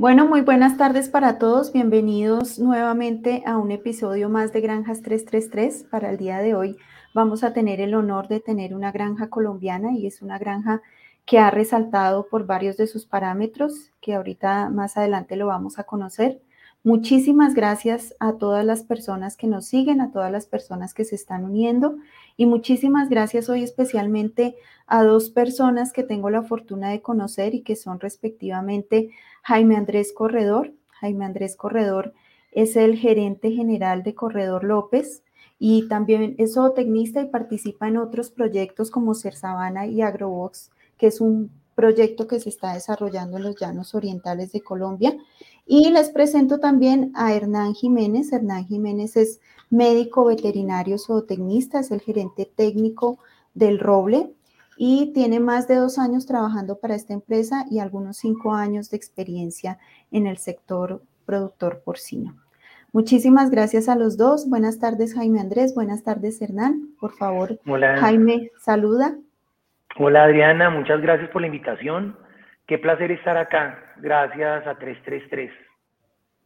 Bueno, muy buenas tardes para todos. Bienvenidos nuevamente a un episodio más de Granjas 333. Para el día de hoy vamos a tener el honor de tener una granja colombiana y es una granja que ha resaltado por varios de sus parámetros que ahorita más adelante lo vamos a conocer. Muchísimas gracias a todas las personas que nos siguen, a todas las personas que se están uniendo y muchísimas gracias hoy especialmente a dos personas que tengo la fortuna de conocer y que son respectivamente Jaime Andrés Corredor. Jaime Andrés Corredor es el gerente general de Corredor López y también es zootecnista y participa en otros proyectos como Ser Sabana y Agrobox, que es un proyecto que se está desarrollando en los llanos orientales de Colombia. Y les presento también a Hernán Jiménez. Hernán Jiménez es médico veterinario zootecnista, es el gerente técnico del Roble y tiene más de dos años trabajando para esta empresa y algunos cinco años de experiencia en el sector productor porcino. Muchísimas gracias a los dos. Buenas tardes, Jaime Andrés. Buenas tardes, Hernán. Por favor, Jaime, saluda. Hola Adriana, muchas gracias por la invitación. Qué placer estar acá. Gracias a 333.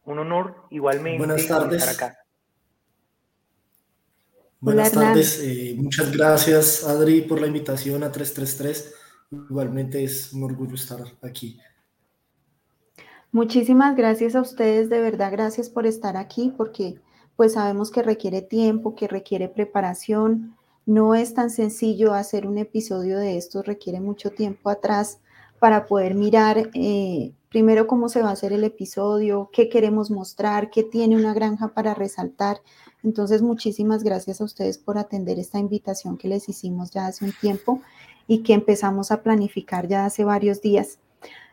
Un honor igualmente Buenas tardes. estar acá. Buenas tardes, eh, muchas gracias Adri por la invitación a 333. Igualmente es un orgullo estar aquí. Muchísimas gracias a ustedes, de verdad, gracias por estar aquí, porque pues sabemos que requiere tiempo, que requiere preparación, no es tan sencillo hacer un episodio de esto, requiere mucho tiempo atrás para poder mirar eh, primero cómo se va a hacer el episodio, qué queremos mostrar, qué tiene una granja para resaltar. Entonces, muchísimas gracias a ustedes por atender esta invitación que les hicimos ya hace un tiempo y que empezamos a planificar ya hace varios días.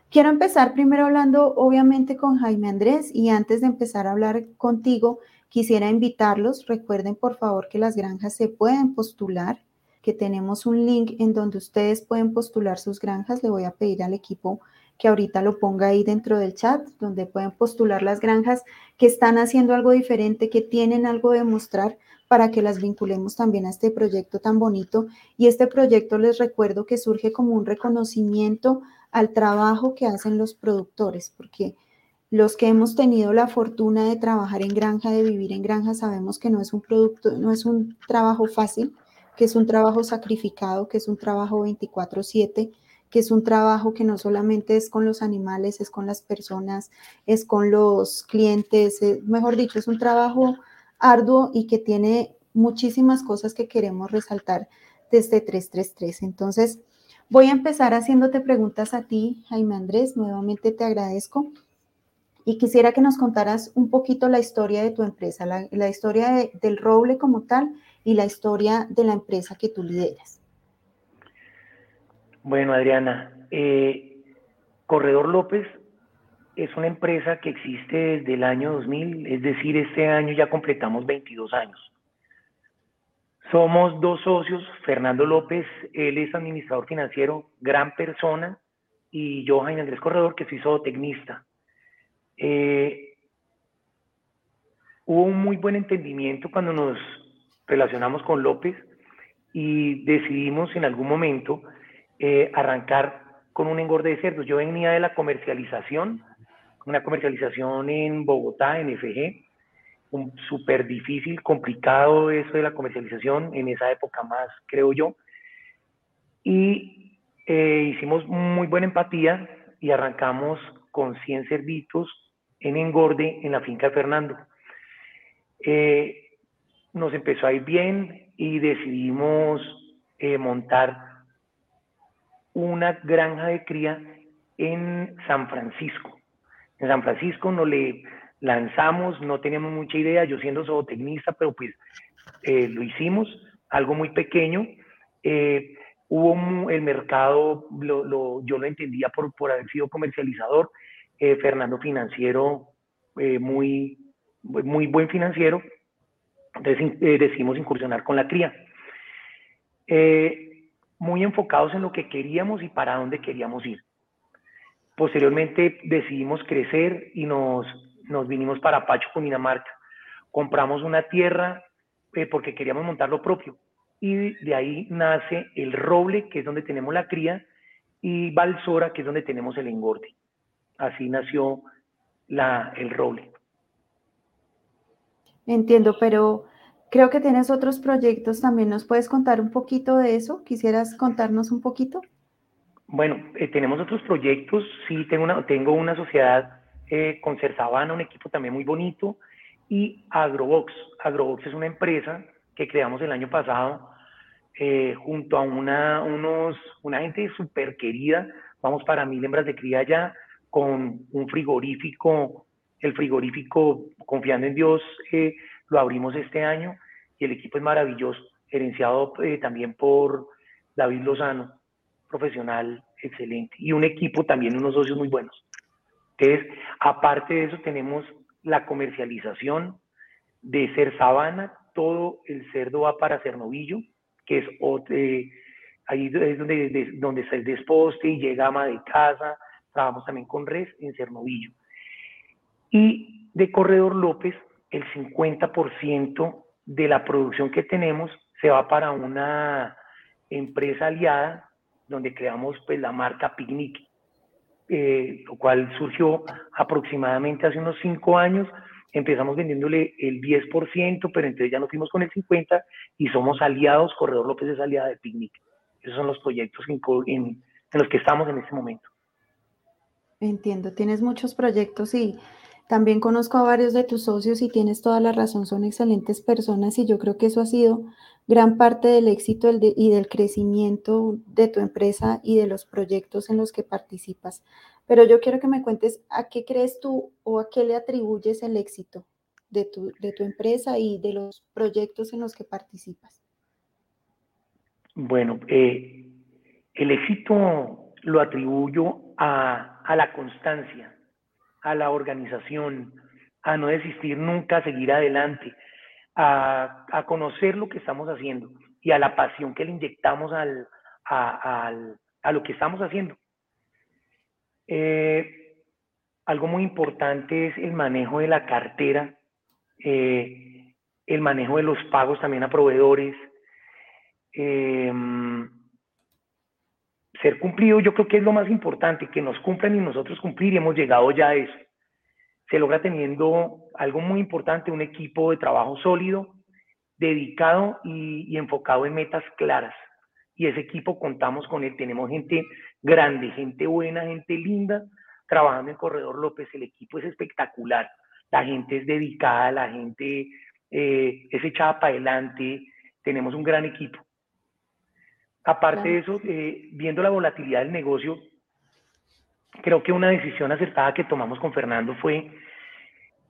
Quiero empezar primero hablando obviamente con Jaime Andrés y antes de empezar a hablar contigo, Quisiera invitarlos, recuerden por favor que las granjas se pueden postular, que tenemos un link en donde ustedes pueden postular sus granjas. Le voy a pedir al equipo que ahorita lo ponga ahí dentro del chat, donde pueden postular las granjas que están haciendo algo diferente, que tienen algo de mostrar para que las vinculemos también a este proyecto tan bonito. Y este proyecto les recuerdo que surge como un reconocimiento al trabajo que hacen los productores, porque los que hemos tenido la fortuna de trabajar en granja, de vivir en granja, sabemos que no es un producto, no es un trabajo fácil, que es un trabajo sacrificado, que es un trabajo 24/7, que es un trabajo que no solamente es con los animales, es con las personas, es con los clientes, mejor dicho, es un trabajo arduo y que tiene muchísimas cosas que queremos resaltar desde 333. Entonces, voy a empezar haciéndote preguntas a ti, Jaime Andrés, nuevamente te agradezco y quisiera que nos contaras un poquito la historia de tu empresa, la, historia del roble como tal y la historia de la empresa que tú lideras. Bueno, Adriana, eh, Corredor López es una empresa que existe desde el año 2000, es decir, este año ya completamos 22 años. Somos dos socios, Fernando López, él es administrador financiero, gran persona, y yo, Jaime Andrés Corredor, que soy zootecnista. Eh, hubo un muy buen entendimiento cuando nos relacionamos con López y decidimos en algún momento eh, arrancar con un engorde de cerdos. Yo venía de la comercialización, una comercialización en Bogotá, en FG, súper difícil, complicado eso de la comercialización, en esa época más, creo yo. Y eh, hicimos muy buena empatía y arrancamos con 100 cerditos en engorde en la finca de Fernando. Eh, nos empezó a ir bien y decidimos eh, montar una granja de cría en San Francisco. En San Francisco nos le lanzamos, no teníamos mucha idea, yo siendo zootecnista, pero pues eh, lo hicimos, algo muy pequeño. hubo el mercado, yo lo entendía por, por haber sido comercializador, eh, Fernando financiero, eh, muy, muy buen financiero, entonces eh, decidimos incursionar con la cría. Muy enfocados en lo que queríamos y para dónde queríamos ir. Posteriormente decidimos crecer y nos, nos vinimos para Pacho, Cundinamarca. Compramos una tierra porque queríamos montar lo propio. Y de ahí nace el roble, que es donde tenemos la cría, y Balsora, que es donde tenemos el engorde. Así nació la, el roble. Entiendo, pero creo que tienes otros proyectos también. ¿Nos puedes contar un poquito de eso? ¿Quisieras contarnos un poquito? Bueno, eh, tenemos otros proyectos. Sí, tengo una, tengo una sociedad eh, con Cersabana, un equipo también muy bonito, y Agrobox. Agrobox es una empresa que creamos el año pasado eh, junto a una, unos, una gente súper querida. Vamos para mil hembras de cría ya con un frigorífico, el frigorífico, confiando en Dios, eh, lo abrimos este año y el equipo es maravilloso, gerenciado eh, también por David Lozano, profesional excelente, y un equipo también, unos socios muy buenos. Entonces, aparte de eso, tenemos la comercialización de Ser Sabana, todo el cerdo va para Cernovillo, que es eh, ahí es donde, donde está el desposte y llega ama de casa, trabajamos también con res en Cernovillo. Y de Corredor López, el 50% de la producción que tenemos se va para una empresa aliada donde creamos pues la marca Picnic, eh, lo cual surgió aproximadamente hace unos cinco años. Empezamos vendiéndole el 10%, pero entonces ya nos fuimos con el 50% y somos aliados, Corredor López es aliada de Picnic. Esos son los proyectos en, en los que estamos en este momento. Entiendo, tienes muchos proyectos y también conozco a varios de tus socios y tienes toda la razón, son excelentes personas y yo creo que eso ha sido gran parte del éxito y del crecimiento de tu empresa y de los proyectos en los que participas. Pero yo quiero que me cuentes a qué crees tú o a qué le atribuyes el éxito de tu, de tu empresa y de los proyectos en los que participas. Bueno, eh, el éxito lo atribuyo a, la constancia, a la organización, a no desistir nunca, a seguir adelante, a, conocer lo que estamos haciendo y a la pasión que le inyectamos al, a, lo que estamos haciendo. Eh, algo muy importante es el manejo de la cartera, eh, el manejo de los pagos también a proveedores. Eh, ser cumplido yo creo que es lo más importante, que nos cumplan y nosotros cumplir y hemos llegado ya a eso. Se logra teniendo algo muy importante, un equipo de trabajo sólido, dedicado y, enfocado en metas claras. Y ese equipo contamos con él, tenemos gente grande, gente buena, gente linda, trabajando en Corredor López, el equipo es espectacular, la gente es dedicada, la gente eh, es echada para adelante, tenemos un gran equipo. Aparte de eso, eh, viendo la volatilidad del negocio, creo que una decisión acertada que tomamos con Fernando fue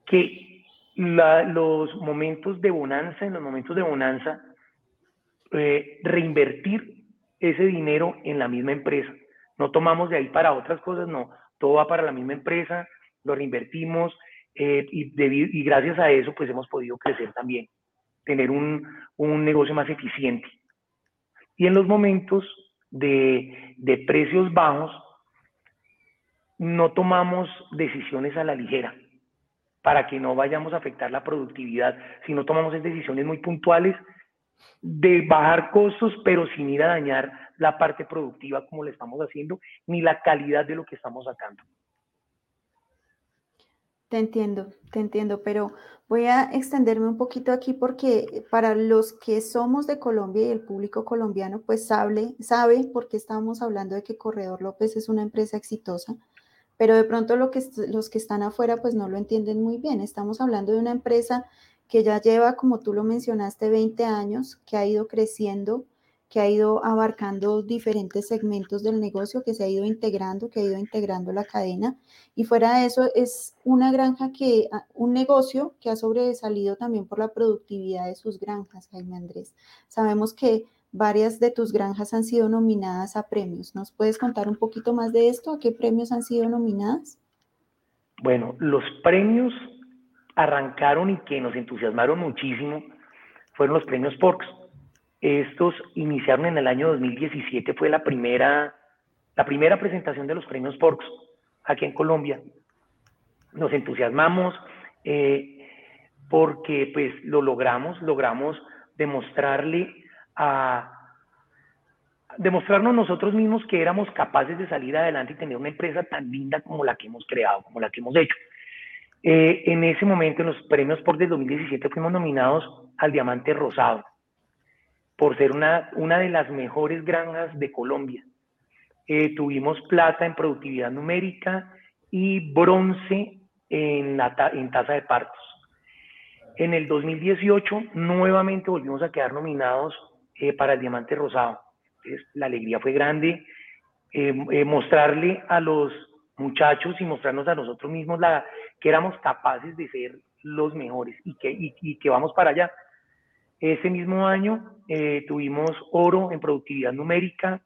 que los momentos de bonanza, en los momentos de bonanza, eh, reinvertir ese dinero en la misma empresa. No tomamos de ahí para otras cosas, no, todo va para la misma empresa, lo reinvertimos eh, y, y, gracias a eso pues hemos podido crecer también, tener un, un negocio más eficiente. Y en los momentos de, precios bajos, no tomamos decisiones a la ligera para que no vayamos a afectar la productividad, sino tomamos decisiones muy puntuales de bajar costos, pero sin ir a dañar la parte productiva como lo estamos haciendo, ni la calidad de lo que estamos sacando. Te entiendo, te entiendo, pero voy a extenderme un poquito aquí porque para los que somos de Colombia y el público colombiano, pues sabe, sabe porque estamos hablando de que Corredor López es una empresa exitosa, pero de pronto lo que, los que están afuera pues no lo entienden muy bien. Estamos hablando de una empresa que ya lleva, como tú lo mencionaste, 20 años, que ha ido creciendo que ha ido abarcando diferentes segmentos del negocio, que se ha ido integrando, que ha ido integrando la cadena. Y fuera de eso, es una granja que, ah, un negocio que ha sobresalido también por la productividad de sus granjas, Jaime Andrés. Sabemos que varias de tus granjas han sido nominadas a premios. ¿Nos puedes contar un poquito más de esto? ¿A qué premios han sido nominadas? Bueno, los premios arrancaron y que nos entusiasmaron muchísimo fueron los premios Porks estos iniciaron en el año 2017, fue la primera, la primera presentación de los premios Porks aquí en Colombia. Nos entusiasmamos eh, porque pues lo logramos, logramos demostrarle a demostrarnos nosotros mismos que éramos capaces de salir adelante y tener una empresa tan linda como la que hemos creado, como la que hemos hecho. Eh, en ese momento, en los premios por del 2017, fuimos nominados al Diamante Rosado por ser una, una de las mejores granjas de Colombia. Eh, tuvimos plata en productividad numérica y bronce en, la, en tasa de partos. En el 2018 nuevamente volvimos a quedar nominados eh, para el Diamante Rosado. la alegría fue grande. mostrarle a los muchachos y mostrarnos a nosotros mismos la, que éramos capaces de ser los mejores y que, y, que vamos para allá. Ese mismo año eh, tuvimos oro en productividad numérica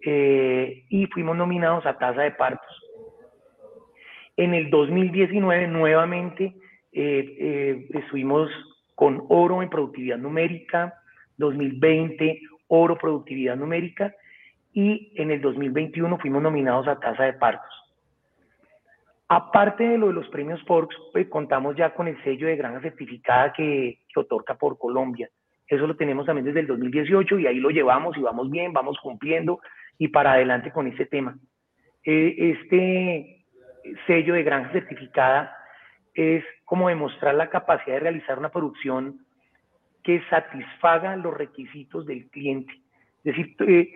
eh, y fuimos nominados a tasa de partos. En el 2019 nuevamente eh, estuvimos con oro en productividad numérica, 2020 oro productividad numérica y en el 2021 fuimos nominados a tasa de partos. Aparte de lo de los premios Forbes, pues, contamos ya con el sello de granja certificada que, otorga por Colombia. Eso lo tenemos también desde el 2018 y ahí lo llevamos y vamos bien, vamos cumpliendo y para adelante con ese tema. Eh, este sello de granja certificada es como demostrar la capacidad de realizar una producción que satisfaga los requisitos del cliente. Es decir, eh,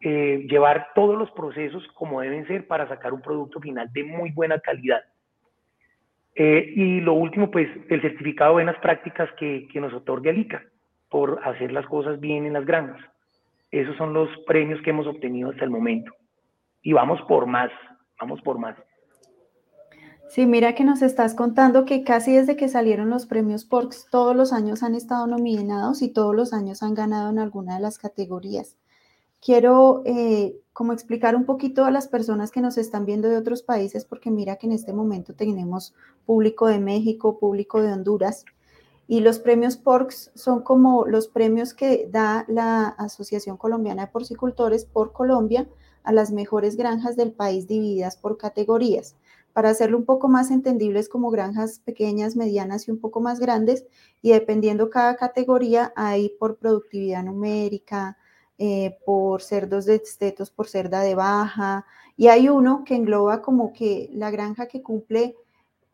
eh, llevar todos los procesos como deben ser para sacar un producto final de muy buena calidad. Y lo último, pues el certificado de buenas prácticas que, que nos otorga el ICA por hacer las cosas bien en las granjas. Esos son los premios que hemos obtenido hasta el momento. Y vamos por más, vamos por más. Sí, mira que nos estás contando que casi desde que salieron los premios Porks, todos los años han estado nominados y todos los años han ganado en alguna de las categorías quiero eh, como explicar un poquito a las personas que nos están viendo de otros países, porque mira que en este momento tenemos público de México, público de Honduras, y los premios PORCS son como los premios que da la Asociación Colombiana de Porcicultores por Colombia a las mejores granjas del país divididas por categorías. Para hacerlo un poco más entendibles como granjas pequeñas, medianas y un poco más grandes, y dependiendo cada categoría, hay por productividad numérica, eh, por cerdos de estetos, por cerda de baja, y hay uno que engloba como que la granja que cumple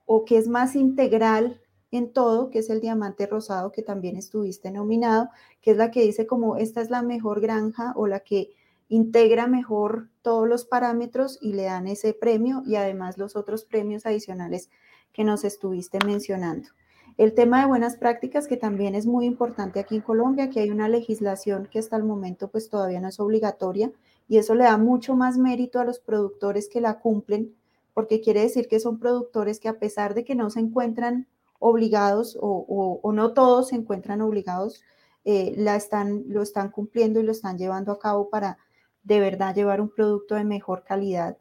o que es más integral en todo, que es el diamante rosado, que también estuviste nominado, que es la que dice como esta es la mejor granja o la que integra mejor todos los parámetros y le dan ese premio y además los otros premios adicionales que nos estuviste mencionando. El tema de buenas prácticas, que también es muy importante aquí en Colombia, que hay una legislación que hasta el momento pues todavía no es obligatoria y eso le da mucho más mérito a los productores que la cumplen, porque quiere decir que son productores que a pesar de que no se encuentran obligados o, no todos se encuentran obligados, eh, la están, lo están cumpliendo y lo están llevando a cabo para de verdad llevar un producto de mejor calidad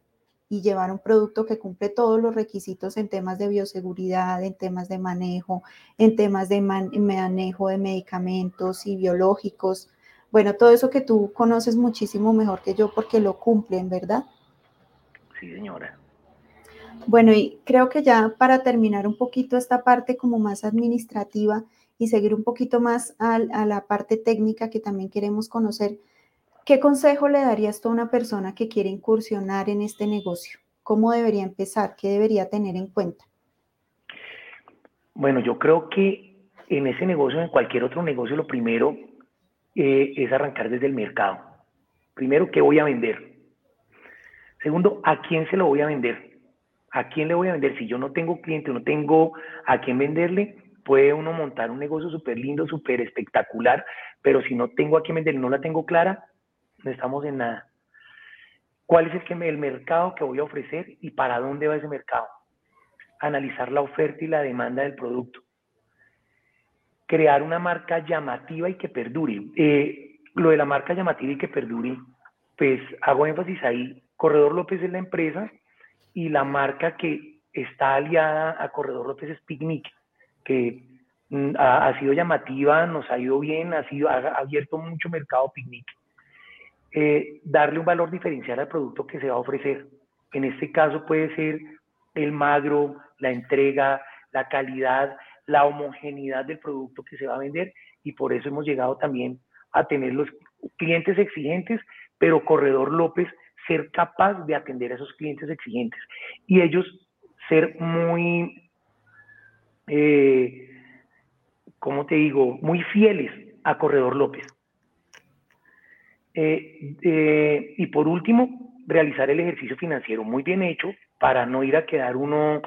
y llevar un producto que cumple todos los requisitos en temas de bioseguridad, en temas de manejo, en temas de manejo de medicamentos y biológicos. Bueno, todo eso que tú conoces muchísimo mejor que yo porque lo cumplen, ¿verdad? Sí, señora. Bueno, y creo que ya para terminar un poquito esta parte como más administrativa y seguir un poquito más a, la parte técnica que también queremos conocer, ¿Qué consejo le darías tú a una persona que quiere incursionar en este negocio? ¿Cómo debería empezar? ¿Qué debería tener en cuenta? Bueno, yo creo que en ese negocio, en cualquier otro negocio, lo primero eh, es arrancar desde el mercado. Primero, ¿qué voy a vender? Segundo, ¿a quién se lo voy a vender? ¿A quién le voy a vender? Si yo no tengo cliente, no tengo a quién venderle, puede uno montar un negocio súper lindo, súper espectacular, pero si no tengo a quién vender, no la tengo clara, no estamos en nada. ¿Cuál es el, que el mercado que voy a ofrecer y para dónde va ese mercado? Analizar la oferta y la demanda del producto. Crear una marca llamativa y que perdure. Eh, lo de la marca llamativa y que perdure, pues hago énfasis ahí. Corredor López es la empresa y la marca que está aliada a Corredor López es Picnic, que mm, ha, sido llamativa, nos ha ido bien, ha, sido, abierto mucho mercado Picnic. Eh, darle un valor diferencial al producto que se va a ofrecer. En este caso puede ser el magro, la entrega, la calidad, la homogeneidad del producto que se va a vender y por eso hemos llegado también a tener los clientes exigentes, pero Corredor López ser capaz de atender a esos clientes exigentes y ellos ser muy eh, ¿cómo te digo?, muy fieles a Corredor López. Eh, eh, y por último, realizar el ejercicio financiero muy bien hecho para no ir a quedar uno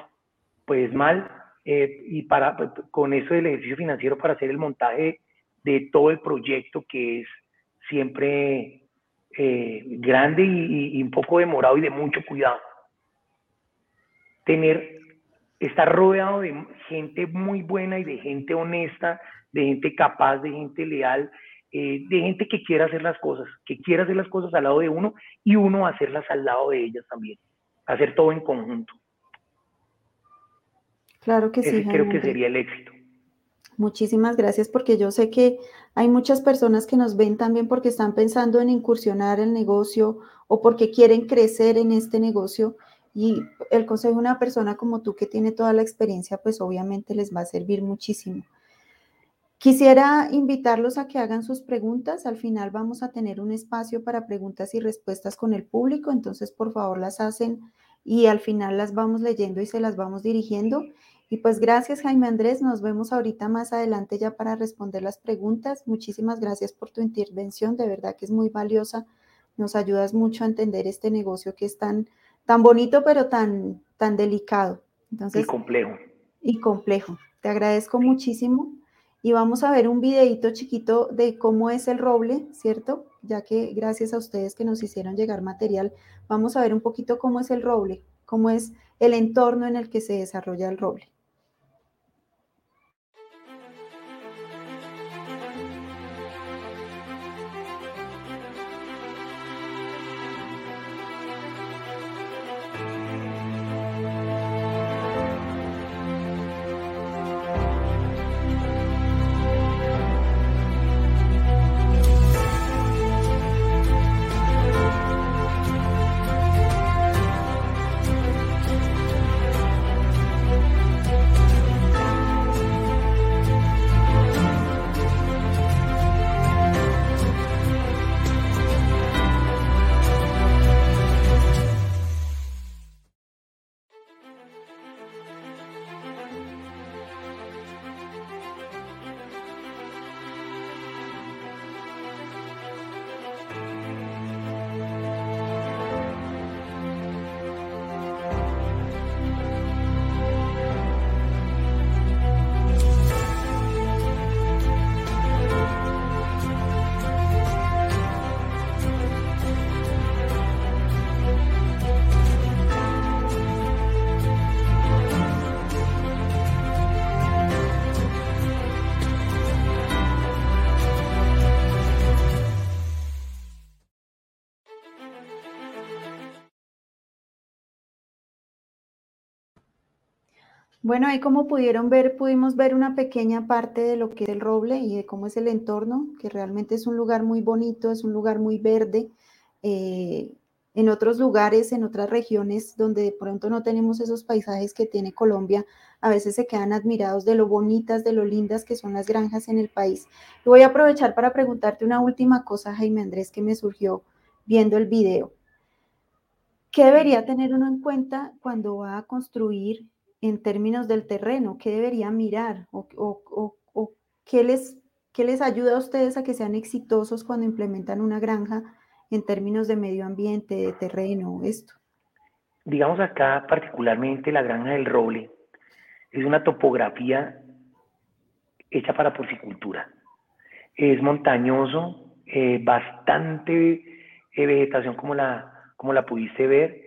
pues mal y para con eso del ejercicio financiero para hacer el montaje de todo el proyecto que es siempre grande y, y un poco demorado y de mucho cuidado. Tener estar rodeado de gente muy buena y de gente honesta, de gente capaz, de gente leal, eh, de gente que quiera hacer las cosas, que quiera hacer las cosas al lado de uno y uno hacerlas al lado de ellas también, hacer todo en conjunto. Claro que sí. creo que sería el éxito. Muchísimas gracias porque yo sé que hay muchas personas que nos ven también porque están pensando en incursionar el negocio o porque quieren crecer en este negocio y el consejo de una persona como tú que tiene toda la experiencia, pues obviamente les va a servir muchísimo. Quisiera invitarlos a que hagan sus preguntas. Al final vamos a tener un espacio para preguntas y respuestas con el público, entonces por favor las hacen y al final las vamos leyendo y se las vamos dirigiendo. Y pues gracias Jaime Andrés, nos vemos ahorita más adelante ya para responder las preguntas. Muchísimas gracias por tu intervención, de verdad que es muy valiosa. Nos ayudas mucho a entender este negocio que es tan tan bonito, pero tan, tan delicado. Entonces, y complejo. Y complejo. Te agradezco muchísimo. Y vamos a ver un videito chiquito de cómo es el roble, ¿cierto? Ya que gracias a ustedes que nos hicieron llegar material, vamos a ver un poquito cómo es el roble, cómo es el entorno en el que se desarrolla el roble. Bueno, ahí como pudieron ver, pudimos ver una pequeña parte de lo que es el roble y de cómo es el entorno, que realmente es un lugar muy bonito, es un lugar muy verde. Eh, en otros lugares, en otras regiones donde de pronto no tenemos esos paisajes que tiene Colombia, a veces se quedan admirados de lo bonitas, de lo lindas que son las granjas en el país. Voy a aprovechar para preguntarte una última cosa, Jaime Andrés, que me surgió viendo el video. ¿Qué debería tener uno en cuenta cuando va a construir en términos del terreno? ¿Qué deberían mirar? ¿O, qué, les, qué les ayuda a ustedes a que sean exitosos cuando implementan una granja en términos de medio ambiente, de terreno, esto? Digamos acá particularmente la granja del roble es una topografía hecha para porcicultura. Es montañoso, eh, bastante eh, vegetación como la, como la pudiste ver.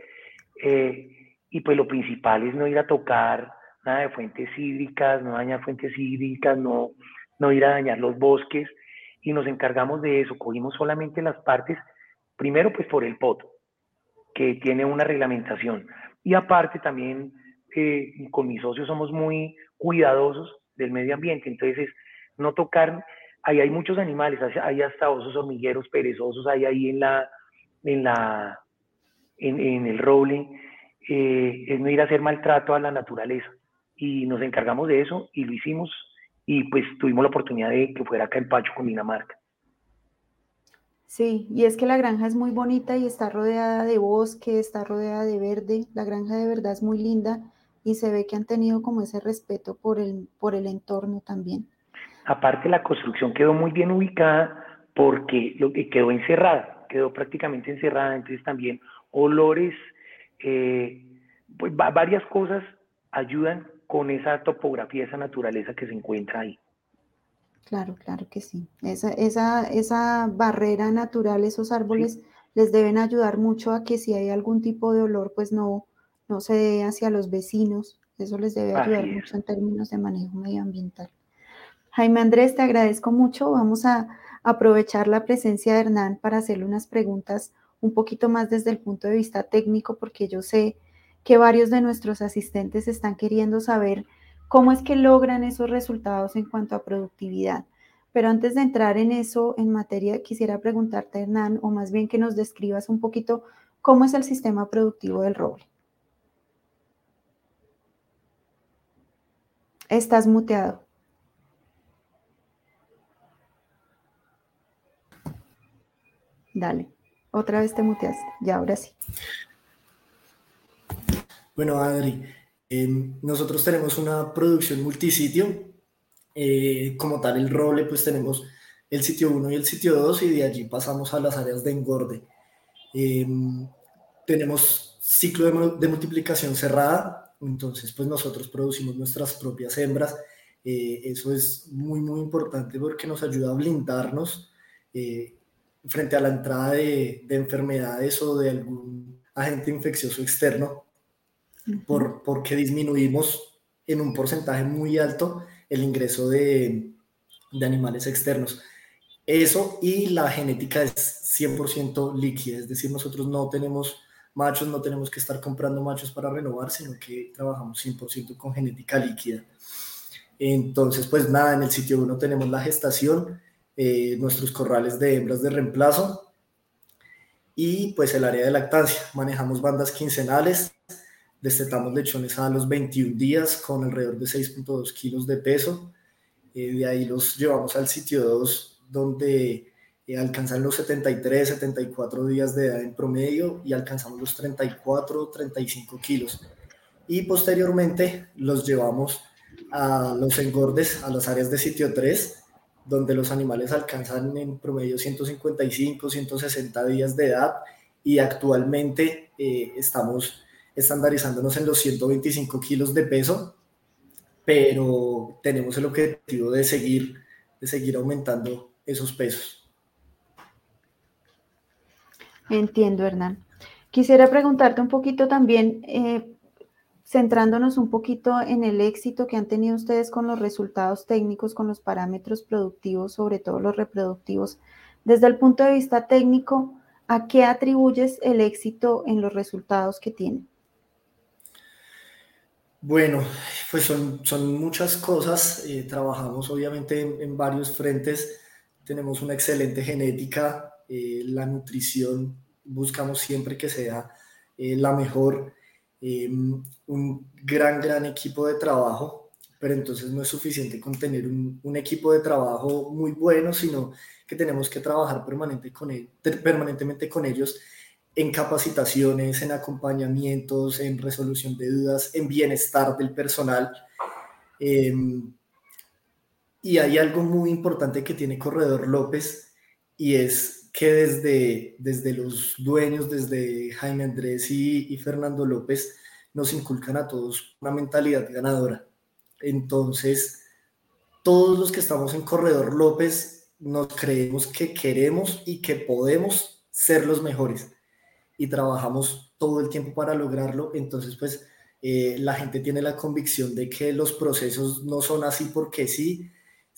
Eh, y pues lo principal es no ir a tocar nada de fuentes hídricas, no dañar fuentes hídricas, no, no ir a dañar los bosques y nos encargamos de eso, cogimos solamente las partes, primero pues por el POT, que tiene una reglamentación y aparte también eh, con mis socios somos muy cuidadosos del medio ambiente, entonces no tocar, ahí hay muchos animales, hay hasta osos hormigueros perezosos, hay ahí en la, en la, en, en el roble, eh, es no ir a hacer maltrato a la naturaleza. Y nos encargamos de eso y lo hicimos y pues tuvimos la oportunidad de que fuera acá el Pacho con Dinamarca. Sí, y es que la granja es muy bonita y está rodeada de bosque, está rodeada de verde. La granja de verdad es muy linda. y se ve que han tenido como ese respeto por el, por el entorno también. Aparte la construcción quedó muy bien ubicada porque lo que quedó encerrada, quedó prácticamente encerrada, entonces también olores, eh, pues varias cosas ayudan con esa topografía, esa naturaleza que se encuentra ahí. Claro, claro que sí. Esa, esa, esa barrera natural, esos árboles les deben ayudar mucho a que si hay algún tipo de olor, pues no, no se dé hacia los vecinos. Eso les debe ayudar mucho en términos de manejo medioambiental. Jaime Andrés, te agradezco mucho. Vamos a aprovechar la presencia de Hernán para hacerle unas preguntas un poquito más desde el punto de vista técnico, porque yo sé que varios de nuestros asistentes están queriendo saber cómo es que logran esos resultados en cuanto a productividad. Pero antes de entrar en eso, en materia, quisiera preguntarte, Hernán, o más bien que nos describas un poquito cómo es el sistema productivo del roble. Estás muteado. Dale, otra vez te muteaste, ya ahora sí. Bueno, Adri, em, nosotros tenemos una producción multisitio. Eh, como tal, el roble, pues tenemos el sitio 1 y el sitio 2 y de allí pasamos a las áreas de engorde. Em, tenemos ciclo de, multiplicación cerrada, entonces pues nosotros producimos nuestras propias hembras. Eh, eso es muy, muy importante porque nos ayuda a blindarnos eh, frente a la entrada de, de enfermedades o de algún agente infeccioso externo por, porque disminuimos en un porcentaje muy alto el ingreso de, de animales externos. Eso y la genética es 100% líquida, es decir, nosotros no tenemos machos, no tenemos que estar comprando machos para renovar, sino que trabajamos 100% con genética líquida. Entonces, pues nada, en el sitio 1 tenemos la gestación, eh, nuestros corrales de hembras de reemplazo y pues el área de lactancia. Manejamos bandas quincenales, Destetamos lechones a los 21 días con alrededor de 6.2 kilos de peso. Eh, de ahí los llevamos al sitio 2, donde eh, alcanzan los 73, 74 días de edad en promedio y alcanzamos los 34, 35 kilos. Y posteriormente los llevamos a los engordes, a las áreas de sitio 3, donde los animales alcanzan en promedio 155, 160 días de edad y actualmente eh, estamos estandarizándonos en los 125 kilos de peso, pero tenemos el objetivo de seguir, de seguir aumentando esos pesos. Entiendo, Hernán. Quisiera preguntarte un poquito también, eh, centrándonos un poquito en el éxito que han tenido ustedes con los resultados técnicos, con los parámetros productivos, sobre todo los reproductivos. Desde el punto de vista técnico, ¿a qué atribuyes el éxito en los resultados que tienen? Bueno, pues son, son muchas cosas. Eh, trabajamos obviamente en, varios frentes. Tenemos una excelente genética. Eh, la nutrición buscamos siempre que sea eh, la mejor. Un gran, gran equipo de trabajo, pero entonces no es suficiente con tener un, un equipo de trabajo muy bueno, sino que tenemos que trabajar permanente con él, permanentemente con ellos en capacitaciones, en acompañamientos, en resolución de dudas, en bienestar del personal. Em, y hay algo muy importante que tiene Corredor López y es que desde, desde los dueños, desde Jaime Andrés y, Fernando López, nos inculcan a todos una mentalidad ganadora. Entonces, todos los que estamos en Corredor López nos creemos que queremos y que podemos ser los mejores y trabajamos todo el tiempo para lograrlo, entonces pues eh, la gente tiene la convicción de que los procesos no son así porque sí,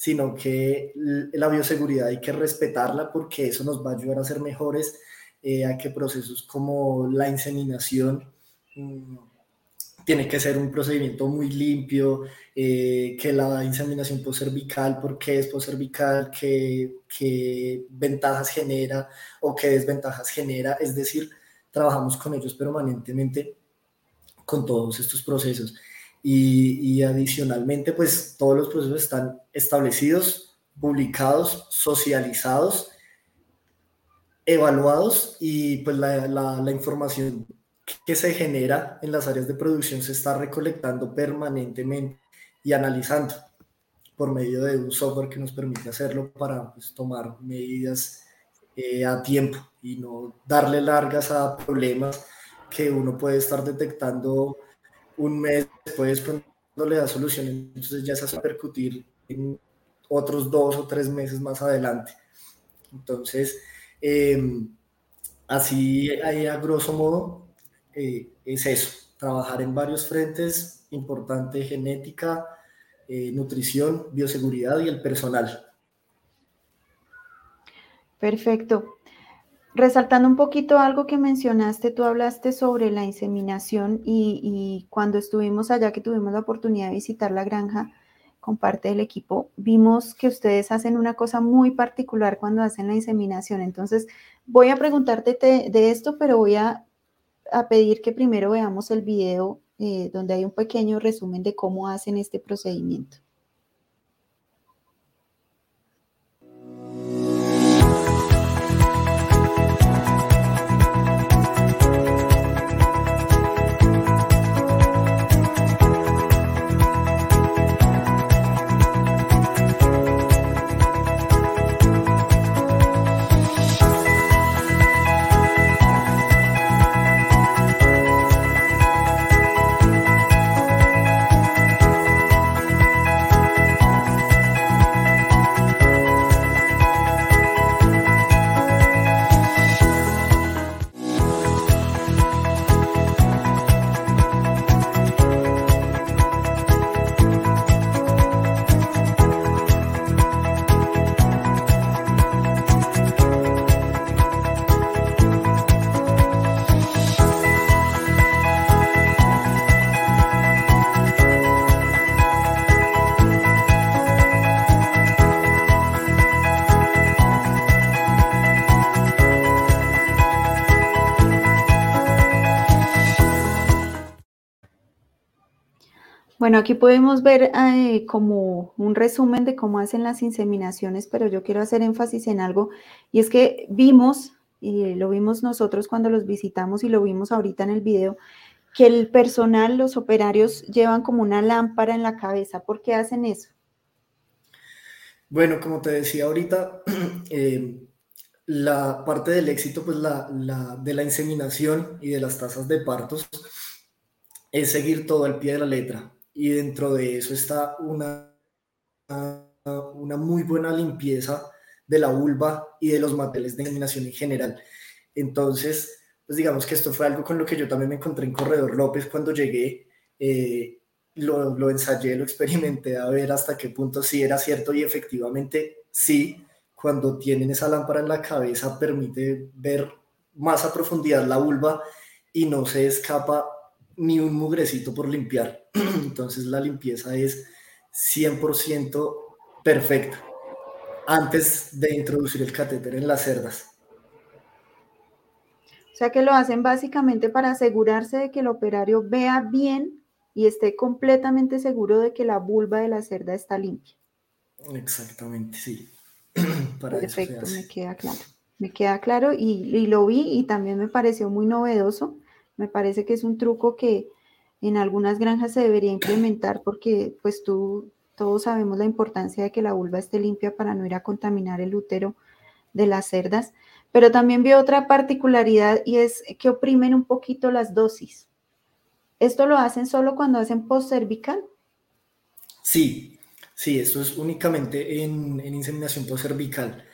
sino que la bioseguridad hay que respetarla porque eso nos va a ayudar a ser mejores, eh, a que procesos como la inseminación mm, tiene que ser un procedimiento muy limpio, eh, que la inseminación cervical, por qué es cervical, qué, qué ventajas genera o qué desventajas genera, es decir, trabajamos con ellos permanentemente con todos estos procesos. Y, adicionalmente, pues todos los procesos están establecidos, publicados, socializados, evaluados y pues la, la, información que se genera en las áreas de producción se está recolectando permanentemente y analizando por medio de un software que nos permite hacerlo para pues, tomar medidas eh, a tiempo y no darle largas a problemas que uno puede estar detectando un mes después cuando le da soluciones, entonces ya se hace percutir en otros dos o tres meses más adelante. Entonces, em, así a grosso modo eh, es eso, trabajar en varios frentes, importante genética, eh, nutrición, bioseguridad y el personal. Perfecto. Resaltando un poquito algo que mencionaste, tú hablaste sobre la inseminación y, cuando estuvimos allá, que tuvimos la oportunidad de visitar la granja con parte del equipo, vimos que ustedes hacen una cosa muy particular cuando hacen la inseminación. Entonces, voy a preguntarte de esto, pero voy a, pedir que primero veamos el video eh, donde hay un pequeño resumen de cómo hacen este procedimiento. Bueno, aquí podemos ver eh, como un resumen de cómo hacen las inseminaciones, pero yo quiero hacer énfasis en algo, y es que vimos, y lo vimos nosotros cuando los visitamos y lo vimos ahorita en el video, que el personal, los operarios, llevan como una lámpara en la cabeza. ¿Por qué hacen eso? Bueno, como te decía ahorita, eh, la parte del éxito pues la, de la inseminación y de las tasas de partos es seguir todo al pie de la letra y dentro de eso está una, una muy buena limpieza de la vulva y de los materiales de eliminación en general. Entonces, pues digamos que esto fue algo con lo que yo también me encontré en Corredor López cuando llegué. Eh, lo, lo, ensayé, lo experimenté a ver hasta qué punto sí era cierto y efectivamente sí, cuando tienen esa lámpara en la cabeza permite ver más a profundidad la vulva y no se escapa ni un mugrecito por limpiar. Entonces la limpieza es 100% perfecta antes de introducir el catéter en las cerdas. O sea que lo hacen básicamente para asegurarse de que el operario vea bien y esté completamente seguro de que la vulva de la cerda está limpia. Exactamente, sí. Perfecto, me queda claro. Me queda claro y, y, lo vi y también me pareció muy novedoso me parece que es un truco que en algunas granjas se debería implementar porque pues tú, todos sabemos la importancia de que la vulva esté limpia para no ir a contaminar el útero de las cerdas. Pero también veo otra particularidad y es que oprimen un poquito las dosis. ¿Esto lo hacen solo cuando hacen post cervical? Sí, sí, esto es únicamente en, inseminación post cervical.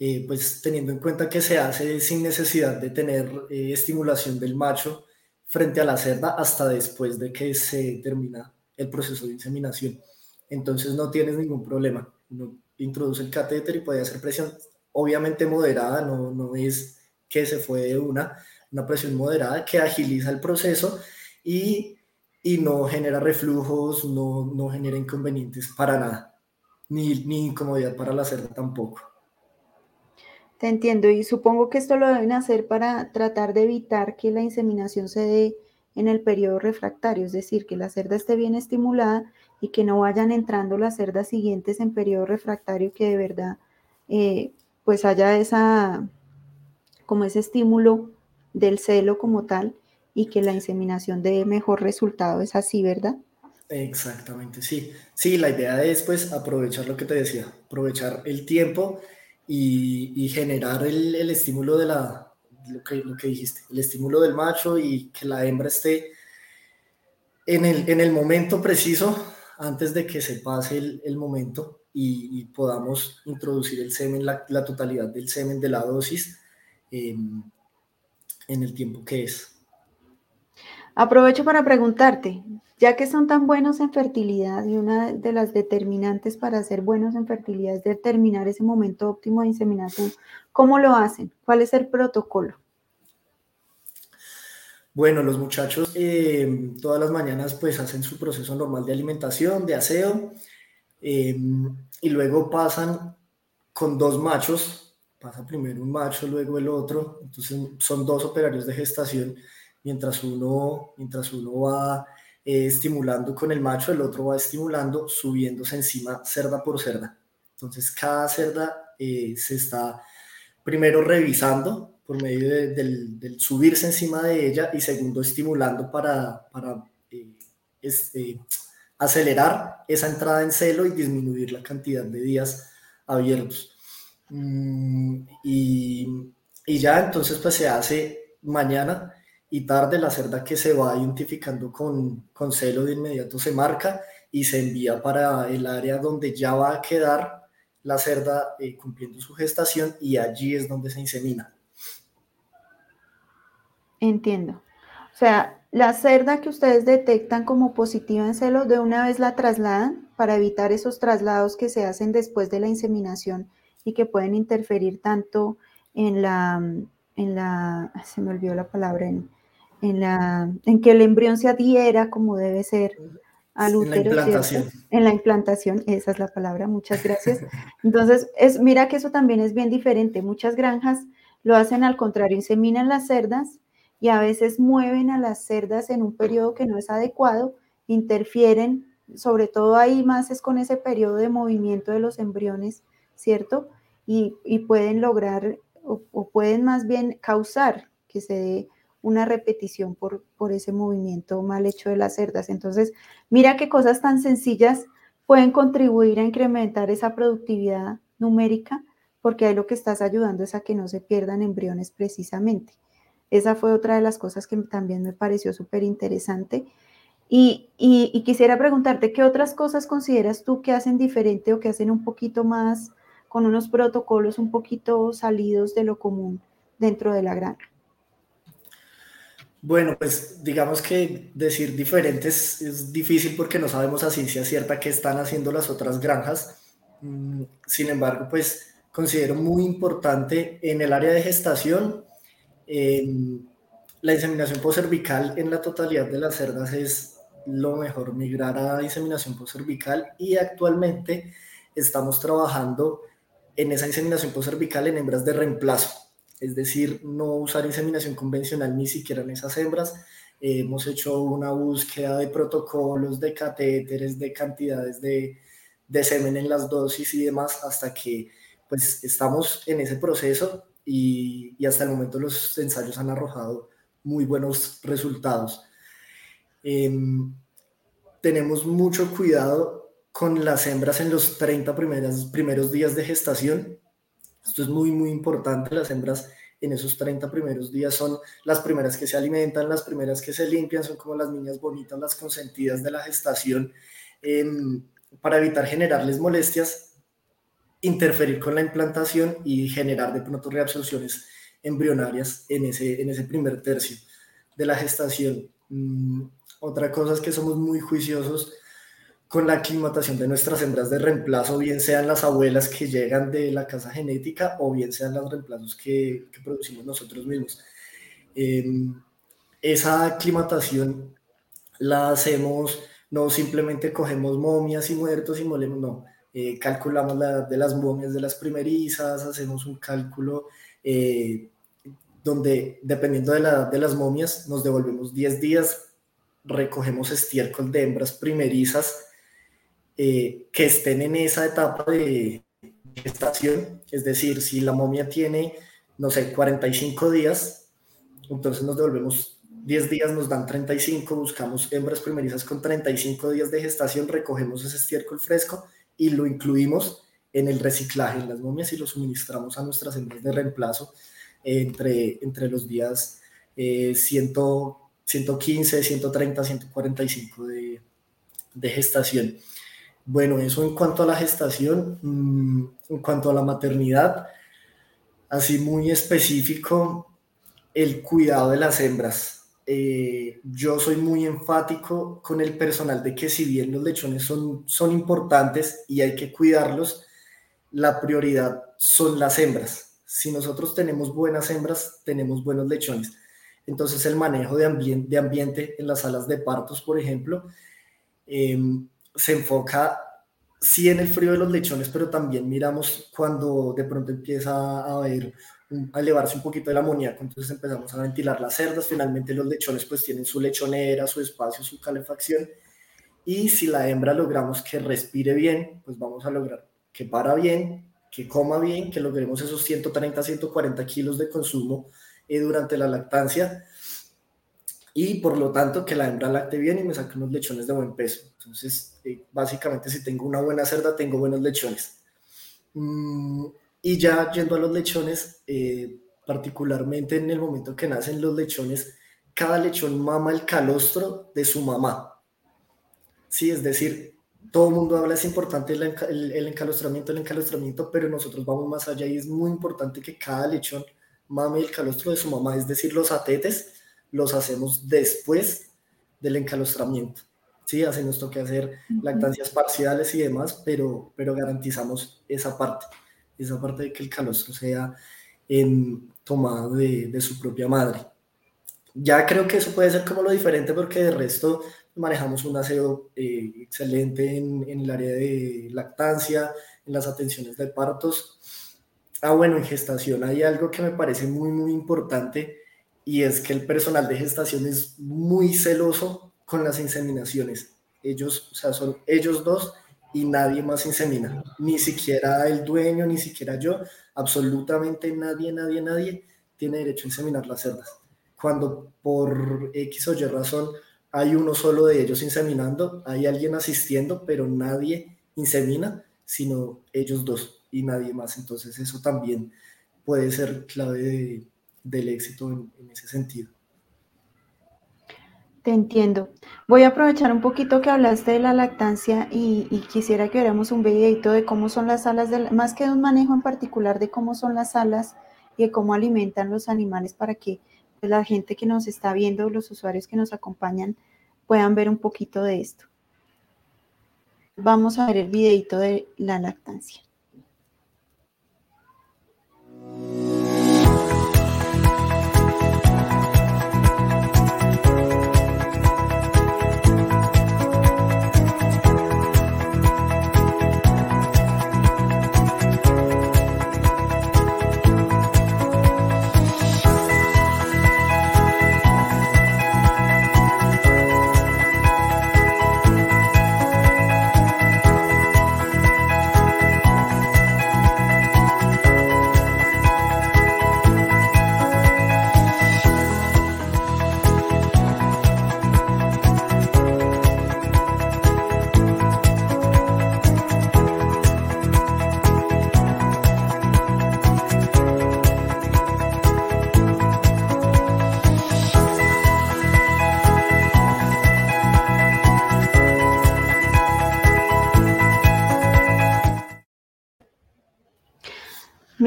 Eh, pues teniendo en cuenta que se hace sin necesidad de tener eh, estimulación del macho frente a la cerda hasta después de que se termina el proceso de inseminación. Entonces no tienes ningún problema. Uno introduce el catéter y puede hacer presión, obviamente moderada, no, no es que se fue de una, una presión moderada que agiliza el proceso y, y no genera reflujos, no, no genera inconvenientes para nada, ni, ni incomodidad para la cerda tampoco. Te entiendo y supongo que esto lo deben hacer para tratar de evitar que la inseminación se dé en el periodo refractario, es decir, que la cerda esté bien estimulada y que no vayan entrando las cerdas siguientes en periodo refractario, que de verdad eh, pues haya esa, como ese estímulo del celo como tal y que la inseminación dé mejor resultado. ¿Es así, verdad? Exactamente, sí. Sí, la idea es pues aprovechar lo que te decía, aprovechar el tiempo y, generar el, estímulo de la, lo que, lo que dijiste, el estímulo del macho y que la hembra esté en el, en el momento preciso antes de que se pase el, momento y, podamos introducir el semen, la, totalidad del semen de la dosis em, en el tiempo que es. Aprovecho para preguntarte, ya que son tan buenos en fertilidad y una de las determinantes para ser buenos en fertilidad es determinar ese momento óptimo de inseminación, ¿cómo lo hacen? ¿Cuál es el protocolo? Bueno, los muchachos eh, todas las mañanas pues hacen su proceso normal de alimentación, de aseo, eh, y luego pasan con dos machos, pasa primero un macho, luego el otro, entonces son dos operarios de gestación, mientras uno, mientras uno va eh, estimulando con el macho, el otro va estimulando, subiéndose encima cerda por cerda. Entonces cada cerda se está primero revisando por medio del, subirse encima de ella y segundo estimulando para, para eh, este, acelerar esa entrada en celo y disminuir la cantidad de días abiertos. Mm, y, y, ya entonces pues se hace mañana y tarde la cerda que se va identificando con, con celo de inmediato se marca y se envía para el área donde ya va a quedar la cerda eh, cumpliendo su gestación y allí es donde se insemina. Entiendo. O sea, la cerda que ustedes detectan como positiva en celos, de una vez la trasladan para evitar esos traslados que se hacen después de la inseminación y que pueden interferir tanto en la, en la, se me olvidó la palabra, en, en la, en que el embrión se adhiera como debe ser al útero. En la implantación. En la implantación, esa es la palabra, muchas gracias. Entonces, es, mira que eso también es bien diferente. Muchas granjas lo hacen al contrario, inseminan las cerdas y a veces mueven a las cerdas en un periodo que no es adecuado, interfieren, sobre todo ahí más es con ese periodo de movimiento de los embriones, ¿cierto? Y, pueden lograr o, pueden más bien causar que se dé una repetición por, por ese movimiento mal hecho de las cerdas. Entonces, mira qué cosas tan sencillas pueden contribuir a incrementar esa productividad numérica, porque ahí lo que estás ayudando es a que no se pierdan embriones precisamente. Esa fue otra de las cosas que también me pareció súper interesante. Y, quisiera preguntarte, ¿qué otras cosas consideras tú que hacen diferente o que hacen un poquito más con unos protocolos un poquito salidos de lo común dentro de la granja? Bueno, pues digamos que decir diferentes es difícil porque no sabemos a ciencia cierta qué están haciendo las otras granjas. Mm, sin embargo, pues considero muy importante en el área de gestación la inseminación cervical en la totalidad de las cerdas es lo mejor, migrar a inseminación cervical y actualmente estamos trabajando en esa inseminación cervical en hembras de reemplazo, es decir, no usar inseminación convencional ni siquiera en esas hembras. hemos hecho una búsqueda de protocolos, de catéteres, de cantidades de, de semen en las dosis y demás, hasta que pues estamos en ese proceso y, hasta el momento los ensayos han arrojado muy buenos resultados. Em, tenemos mucho cuidado con las hembras en los 30 primeras, primeros días de gestación. Esto es muy, muy importante. Las hembras en esos 30 primeros días son las primeras que se alimentan, las primeras que se limpian, son como las niñas bonitas, las consentidas de la gestación, em, para evitar generarles molestias interferir con la implantación y generar de pronto reabsorciones embrionarias en ese, en ese primer tercio de la gestación. Mm, otra cosa es que somos muy juiciosos con la aclimatación de nuestras hembras de reemplazo, bien sean las abuelas que llegan de la casa genética o bien sean los reemplazos que, que producimos nosotros mismos. Em, esa aclimatación la hacemos, no simplemente cogemos momias y muertos y molemos, no eh, calculamos la de las momias de las primerizas, hacemos un cálculo eh, donde dependiendo de la edad de las momias nos devolvemos 10 días, recogemos estiércol de hembras primerizas eh, que estén en esa etapa de gestación, es decir, si la momia tiene, no sé, 45 días, entonces nos devolvemos 10 días nos dan 35, buscamos hembras primerizas con 35 días de gestación, recogemos ese estiércol fresco y lo incluimos en el reciclaje en las momias y lo suministramos a nuestras hembras de reemplazo entre, entre los días 115, 130, 145 de, de gestación. Bueno, eso en cuanto a la gestación, mm, en cuanto a la maternidad, así muy específico, el cuidado de las hembras. Eh, yo soy muy enfático con el personal de que si bien los lechones son, son importantes y hay que cuidarlos, la prioridad son las hembras. Si nosotros tenemos buenas hembras, tenemos buenos lechones. Entonces el manejo de, ambiente, de ambiente en las salas de partos, por ejemplo, em, se enfoca sí en el frío de los lechones, pero también miramos cuando de pronto empieza a a elevarse un poquito el amoníaco, entonces empezamos a ventilar las cerdas, finalmente los lechones pues tienen su lechonera, su espacio, su calefacción, y si la hembra logramos que respire bien, pues vamos a lograr que para bien, que coma bien, que logremos esos 130, 140 kilos de consumo eh, durante la lactancia, y por lo tanto que la hembra lacte bien y me saque unos lechones de buen peso. Entonces, eh, básicamente si tengo una buena cerda, tengo buenos lechones. Mm, y ya yendo a los lechones, eh, particularmente en el momento que nacen los lechones, cada lechón mama el calostro de su mamá. Sí, es decir, todo el mundo habla, es importante el, el, encalostramiento, el encalostramiento, pero nosotros vamos más allá y es muy importante que cada lechón mame el calostro de su mamá, es decir, los atetes los hacemos después del encalostramiento. Sí, hacemos toque hacer lactancias parciales y demás, pero, pero garantizamos esa parte esa parte de que el calostro sea en, tomado de, de, su propia madre. Ya creo que eso puede ser como lo diferente porque de resto manejamos un aseo eh, excelente en, en, el área de lactancia, en las atenciones de partos. Ah, bueno, en gestación hay algo que me parece muy, muy importante y es que el personal de gestación es muy celoso con las inseminaciones. Ellos, o sea, son ellos dos y nadie más insemina, ni siquiera el dueño, ni siquiera yo, absolutamente nadie, nadie, nadie tiene derecho a inseminar las cerdas. Cuando por X o Y razón hay uno solo de ellos inseminando, hay alguien asistiendo, pero nadie insemina, sino ellos dos y nadie más. Entonces eso también puede ser clave del éxito en ese sentido. Te entiendo. Voy a aprovechar un poquito que hablaste de la lactancia y, quisiera que viéramos un videito de cómo son las alas, de más que de un manejo en particular de cómo son las alas y de cómo alimentan los animales para que la gente que nos está viendo, los usuarios que nos acompañan, puedan ver un poquito de esto. Vamos a ver el videito de la lactancia.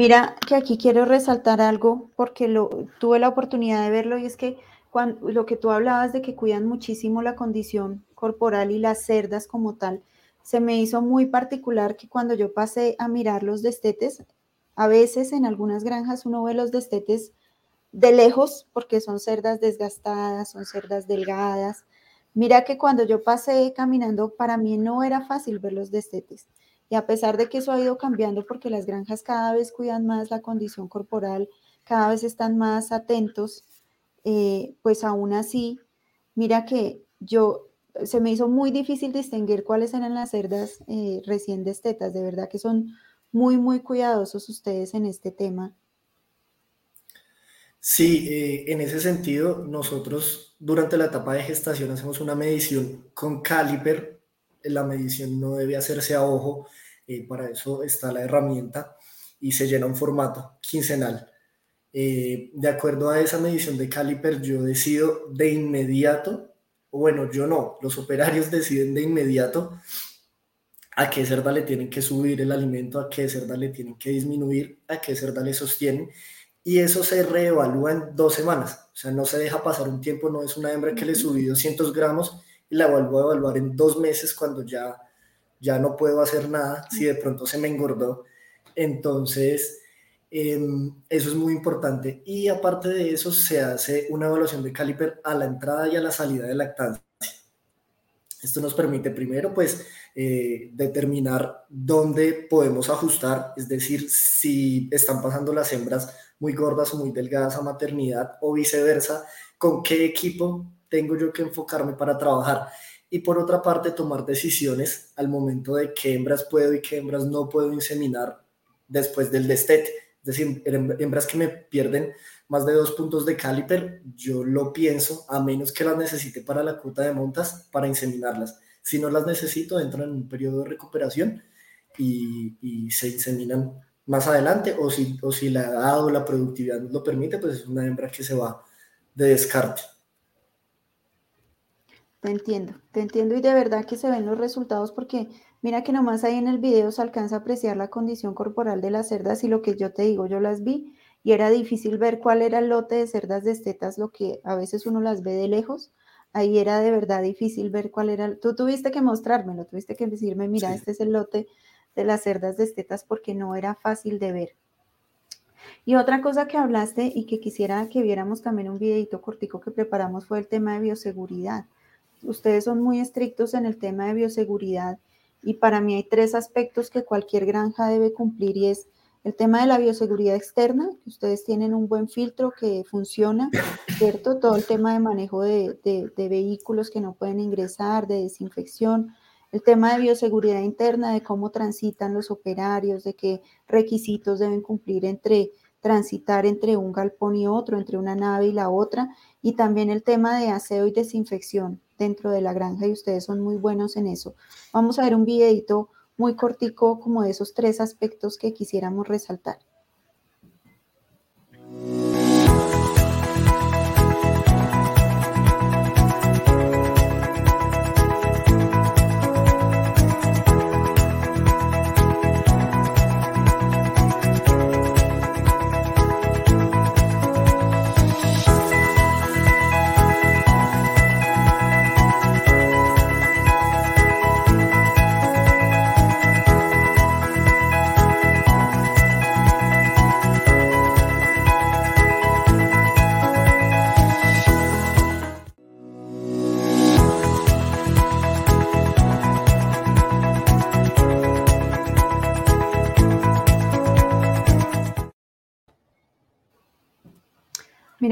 Mira que aquí quiero resaltar algo porque tuve la oportunidad de verlo y es que cuando, lo que tú hablabas de que cuidan muchísimo la condición corporal y las cerdas como tal, se me hizo muy particular que cuando yo pasé a mirar los destetes, a veces en algunas granjas uno ve los destetes de lejos porque son cerdas desgastadas, son cerdas delgadas. Mira que cuando yo pasé caminando, para mí no era fácil ver los destetes. Y a pesar de que eso ha ido cambiando porque las granjas cada vez cuidan más la condición corporal, cada vez están más atentos, eh, pues aún así, mira que yo, se me hizo muy difícil distinguir cuáles eran las cerdas eh, recién destetas, de verdad que son muy, muy cuidadosos ustedes en este tema. Sí, eh, en ese sentido, nosotros durante la etapa de gestación hacemos una medición con caliper. La medición no debe hacerse a ojo, eh, para eso está la herramienta y se llena un formato quincenal. Eh, de acuerdo a esa medición de caliper, yo decido de inmediato, bueno, yo no, los operarios deciden de inmediato a qué cerda le tienen que subir el alimento, a qué cerda le tienen que disminuir, a qué cerda le sostienen y eso se reevalúa en dos semanas. O sea, no se deja pasar un tiempo, no es una hembra que le subí 200 gramos y la vuelvo a evaluar en dos meses cuando ya, ya no puedo hacer nada, si de pronto se me engordó. Entonces, em, eso es muy importante. Y aparte de eso, se hace una evaluación de caliper a la entrada y a la salida de lactancia. Esto nos permite primero, pues, eh, determinar dónde podemos ajustar, es decir, si están pasando las hembras muy gordas o muy delgadas a maternidad o viceversa, con qué equipo tengo yo que enfocarme para trabajar. Y por otra parte, tomar decisiones al momento de qué hembras puedo y qué hembras no puedo inseminar después del destete. Es decir, hembras que me pierden más de dos puntos de caliper, yo lo pienso, a menos que las necesite para la cuota de montas, para inseminarlas. Si no las necesito, entran en un periodo de recuperación y, y se inseminan más adelante o si, o si la edad o la productividad nos lo permite, pues es una hembra que se va de descarte. Te entiendo, te entiendo y de verdad que se ven los resultados porque mira que nomás ahí en el video se alcanza a apreciar la condición corporal de las cerdas y lo que yo te digo, yo las vi y era difícil ver cuál era el lote de cerdas de estetas, lo que a veces uno las ve de lejos, ahí era de verdad difícil ver cuál era, tú tuviste que mostrármelo, tuviste que decirme, mira, este es el lote de las cerdas de estetas porque no era fácil de ver. Y otra cosa que hablaste y que quisiera que viéramos también un videito cortico que preparamos fue el tema de bioseguridad. Ustedes son muy estrictos en el tema de bioseguridad y para mí hay tres aspectos que cualquier granja debe cumplir y es el tema de la bioseguridad externa, que ustedes tienen un buen filtro que funciona, ¿cierto? Todo el tema de manejo de, de vehículos que no pueden ingresar, de desinfección, el tema de bioseguridad interna, de cómo transitan los operarios, de qué requisitos deben cumplir entre transitar entre un galpón y otro, entre una nave y la otra, y también el tema de aseo y desinfección dentro de la granja, y ustedes son muy buenos en eso. Vamos a ver un videito muy cortico como de esos tres aspectos que quisiéramos resaltar.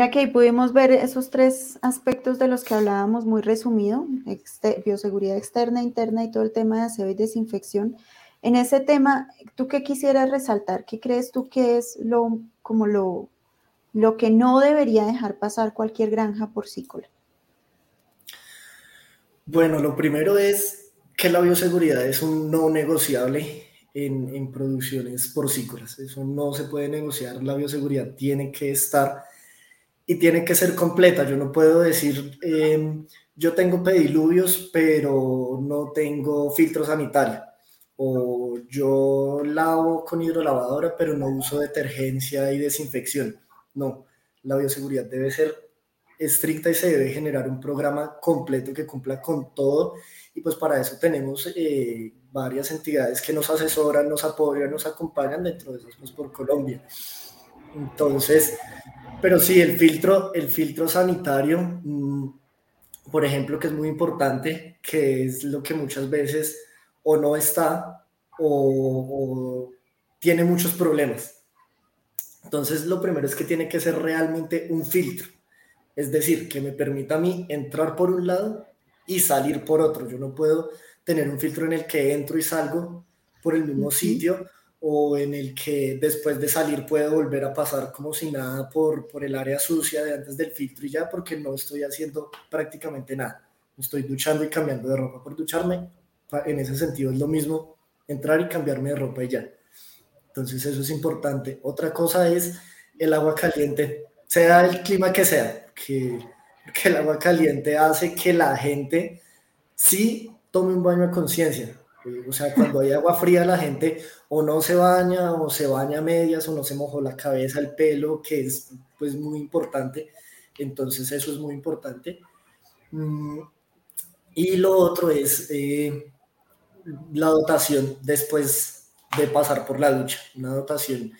Mira que ahí pudimos ver esos tres aspectos de los que hablábamos muy resumido, bioseguridad externa, interna y todo el tema de aseo y desinfección. En ese tema, ¿tú qué quisieras resaltar? ¿Qué crees tú que es lo, como lo, lo que no debería dejar pasar cualquier granja porcícola? Bueno, lo primero es que la bioseguridad es un no negociable en, en producciones porcícolas. Eso no se puede negociar. La bioseguridad tiene que estar y tiene que ser completa. Yo no puedo decir, em, yo tengo pediluvios, pero no tengo filtro sanitario. O yo lavo con hidrolavadora, pero no uso detergencia y desinfección. No, la bioseguridad debe ser estricta y se debe generar un programa completo que cumpla con todo. Y pues para eso tenemos eh, varias entidades que nos asesoran, nos apoyan, nos acompañan dentro de esas, pues por Colombia. Entonces, pero sí, el filtro, el filtro sanitario, mm, por ejemplo, que es muy importante, que es lo que muchas veces o no está o, tiene muchos problemas. Entonces, lo primero es que tiene que ser realmente un filtro. Es decir, que me permita a mí entrar por un lado y salir por otro. Yo no puedo tener un filtro en el que entro y salgo por el mismo sitio o en el que después de salir puedo volver a pasar como si nada por, por el área sucia de antes del filtro y ya porque no estoy haciendo prácticamente nada. Estoy duchando y cambiando de ropa por ducharme. En ese sentido es lo mismo entrar y cambiarme de ropa y ya. Entonces eso es importante. Otra cosa es el agua caliente, sea el clima que sea, que, que el agua caliente hace que la gente sí tome un baño a conciencia. O sea, cuando hay agua fría la gente o no se baña o se baña a medias o no se mojó la cabeza, el pelo, que es pues muy importante. Entonces eso es muy importante. Mm, y lo otro es eh, la dotación después de pasar por la ducha, una dotación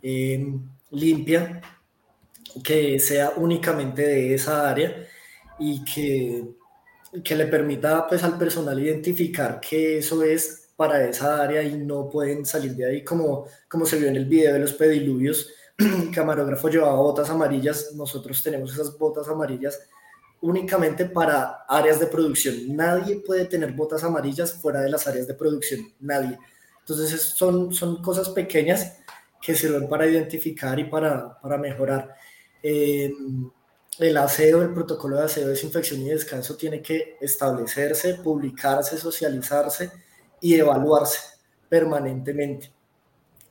eh, limpia que sea únicamente de esa área y que, que le permita pues al personal identificar que eso es para esa área y no pueden salir de ahí como, como se vio en el video de los pediluvios. El camarógrafo llevaba botas amarillas, nosotros tenemos esas botas amarillas únicamente para áreas de producción. Nadie puede tener botas amarillas fuera de las áreas de producción, nadie. Entonces son, son cosas pequeñas que sirven para identificar y para, para mejorar. Eh, el aseo, el protocolo de aseo, desinfección y descanso tiene que establecerse, publicarse, socializarse y evaluarse permanentemente.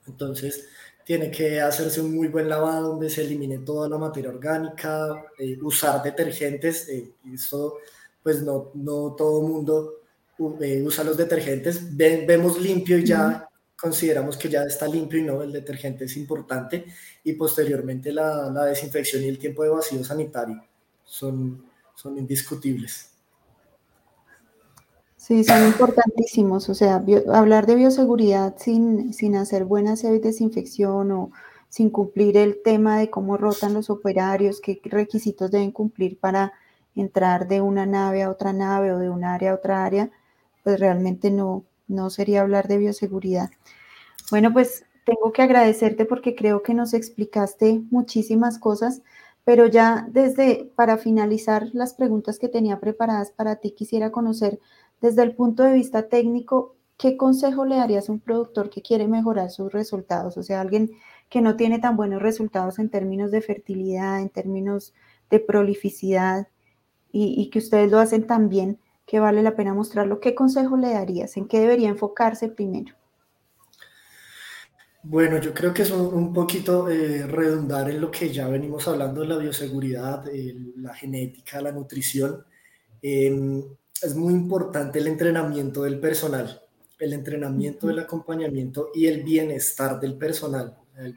Entonces, tiene que hacerse un muy buen lavado donde se elimine toda la materia orgánica, eh, usar detergentes, eh, eso pues no, no todo mundo usa los detergentes, vemos limpio y ya consideramos que ya está limpio y no, el detergente es importante y posteriormente la, la desinfección y el tiempo de vacío sanitario son, son indiscutibles. Sí, son importantísimos. O sea, hablar de bioseguridad sin, sin hacer buena y desinfección o sin cumplir el tema de cómo rotan los operarios, qué requisitos deben cumplir para entrar de una nave a otra nave o de un área a otra área, pues realmente no, no sería hablar de bioseguridad. Bueno, pues tengo que agradecerte porque creo que nos explicaste muchísimas cosas, pero ya desde para finalizar las preguntas que tenía preparadas para ti, quisiera conocer desde el punto de vista técnico, ¿qué consejo le darías a un productor que quiere mejorar sus resultados? O sea, alguien que no tiene tan buenos resultados en términos de fertilidad, en términos de prolificidad, y, que ustedes lo hacen tan bien que vale la pena mostrarlo. ¿Qué consejo le darías? ¿En qué debería enfocarse primero? Bueno, yo creo que es un, poquito eh, redundar en lo que ya venimos hablando de la bioseguridad, la genética, la nutrición. Em, es muy importante el entrenamiento del personal, el entrenamiento del acompañamiento y el bienestar del personal. El,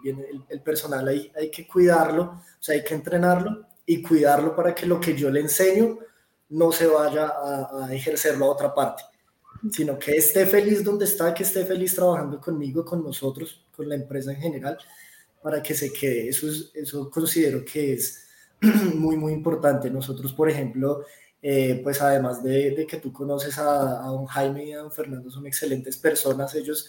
el, personal hay, hay que cuidarlo, o sea, hay que entrenarlo y cuidarlo para que lo que yo le enseño no se vaya a, ejercerlo a otra parte, sino que esté feliz donde está, que esté feliz trabajando conmigo, con nosotros, con la empresa en general, para que se quede. Eso, es, eso considero que es muy, muy importante. Nosotros, por ejemplo, eh, pues además de, que tú conoces a, a, don Jaime y a don Fernando, son excelentes personas. Ellos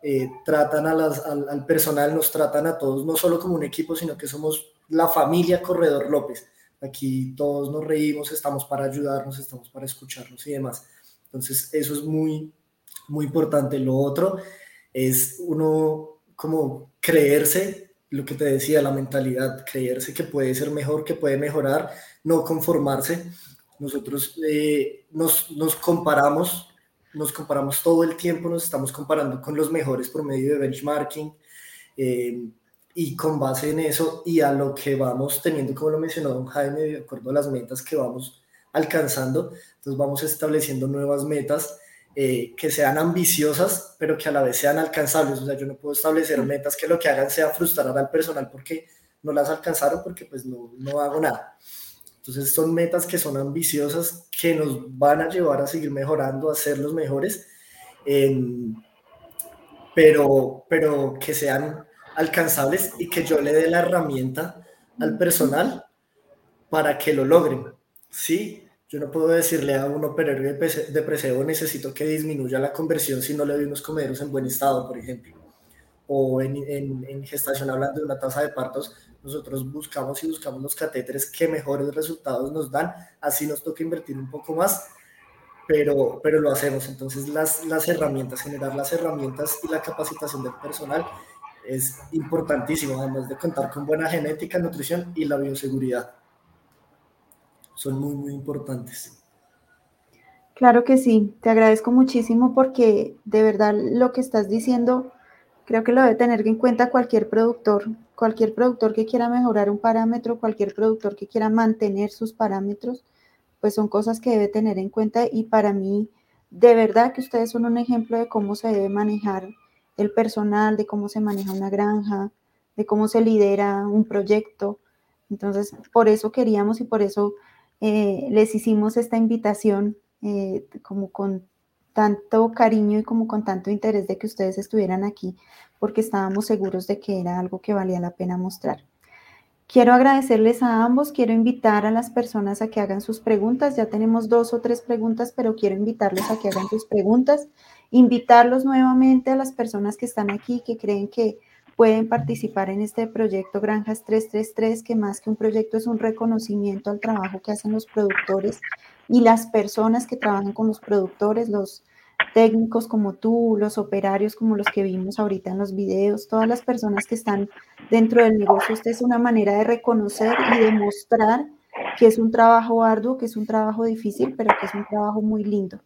eh, tratan a las, al, al personal, nos tratan a todos, no solo como un equipo, sino que somos la familia Corredor López Aquí todos nos reímos, estamos para ayudarnos, estamos para escucharnos y demás. Entonces, eso es muy, muy importante. Lo otro es uno como creerse, lo que te decía, la mentalidad, creerse que puede ser mejor, que puede mejorar, no conformarse. Nosotros eh, nos, nos comparamos, nos comparamos todo el tiempo, nos estamos comparando con los mejores por medio de benchmarking. Eh, y con base en eso y a lo que vamos teniendo, como lo mencionó don Jaime, de acuerdo a las metas que vamos alcanzando, entonces vamos estableciendo nuevas metas eh, que sean ambiciosas, pero que a la vez sean alcanzables. O sea, yo no puedo establecer metas que lo que hagan sea frustrar al personal porque no las alcanzaron, porque pues no, no hago nada. Entonces son metas que son ambiciosas, que nos van a llevar a seguir mejorando, a ser los mejores, pero, pero que sean alcanzables y que yo le dé la herramienta al personal para que lo logren. Sí, yo no puedo decirle a un operario de, preseo necesito que disminuya la conversión si no le doy unos comederos en buen estado, por ejemplo. O en, en, gestación, hablando de una tasa de partos, nosotros buscamos y buscamos los catéteres que mejores resultados nos dan, así nos toca invertir un poco más, pero, pero lo hacemos. Entonces las, las herramientas, generar las herramientas y la capacitación del personal es importantísimo, además de contar con buena genética, nutrición y la bioseguridad. Son muy, muy importantes. Claro que sí, te agradezco muchísimo porque de verdad lo que estás diciendo creo que lo debe tener en cuenta cualquier productor, cualquier productor que quiera mejorar un parámetro, cualquier productor que quiera mantener sus parámetros, pues son cosas que debe tener en cuenta y para mí, de verdad que ustedes son un ejemplo de cómo se debe manejar el personal, de cómo se maneja una granja, de cómo se lidera un proyecto. Entonces, por eso queríamos y por eso eh, les hicimos esta invitación eh, como con tanto cariño y como con tanto interés de que ustedes estuvieran aquí, porque estábamos seguros de que era algo que valía la pena mostrar. Quiero agradecerles a ambos, quiero invitar a las personas a que hagan sus preguntas. Ya tenemos dos o tres preguntas, pero quiero invitarlos a que hagan sus preguntas. Invitarlos nuevamente a las personas que están aquí, que creen que pueden participar en este proyecto Granjas 333, que más que un proyecto es un reconocimiento al trabajo que hacen los productores y las personas que trabajan con los productores, los técnicos como tú, los operarios como los que vimos ahorita en los videos, todas las personas que están dentro del negocio. Esta es una manera de reconocer y demostrar que es un trabajo arduo, que es un trabajo difícil, pero que es un trabajo muy lindo.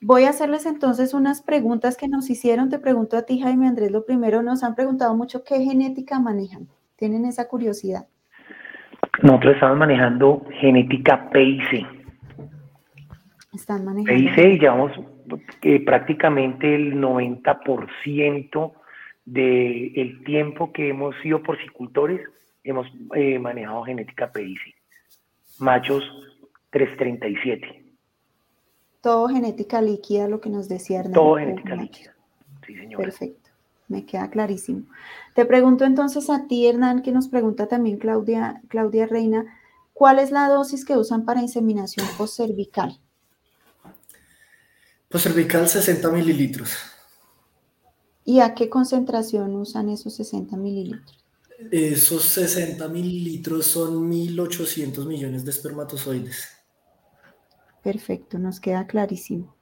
Voy a hacerles entonces unas preguntas que nos hicieron. Te pregunto a ti, Jaime Andrés, lo primero, nos han preguntado mucho qué genética manejan. ¿Tienen esa curiosidad? Nosotros estamos manejando genética PIC. Están manejando. PIC y llevamos eh, prácticamente el 90% del tiempo que hemos sido porcicultores hemos eh, manejado genética PIC. Machos 337. Todo genética líquida, lo que nos decía Hernán. Todo genética líquida. Sí, señor. Perfecto. Me queda clarísimo. Te pregunto entonces a ti, Hernán, que nos pregunta también Claudia, Claudia Reina, ¿cuál es la dosis que usan para inseminación postcervical? Pues cervical 60 mililitros. ¿Y a qué concentración usan esos 60 mililitros? Esos 60 mililitros son 1.800 millones de espermatozoides. Perfecto, nos queda clarísimo.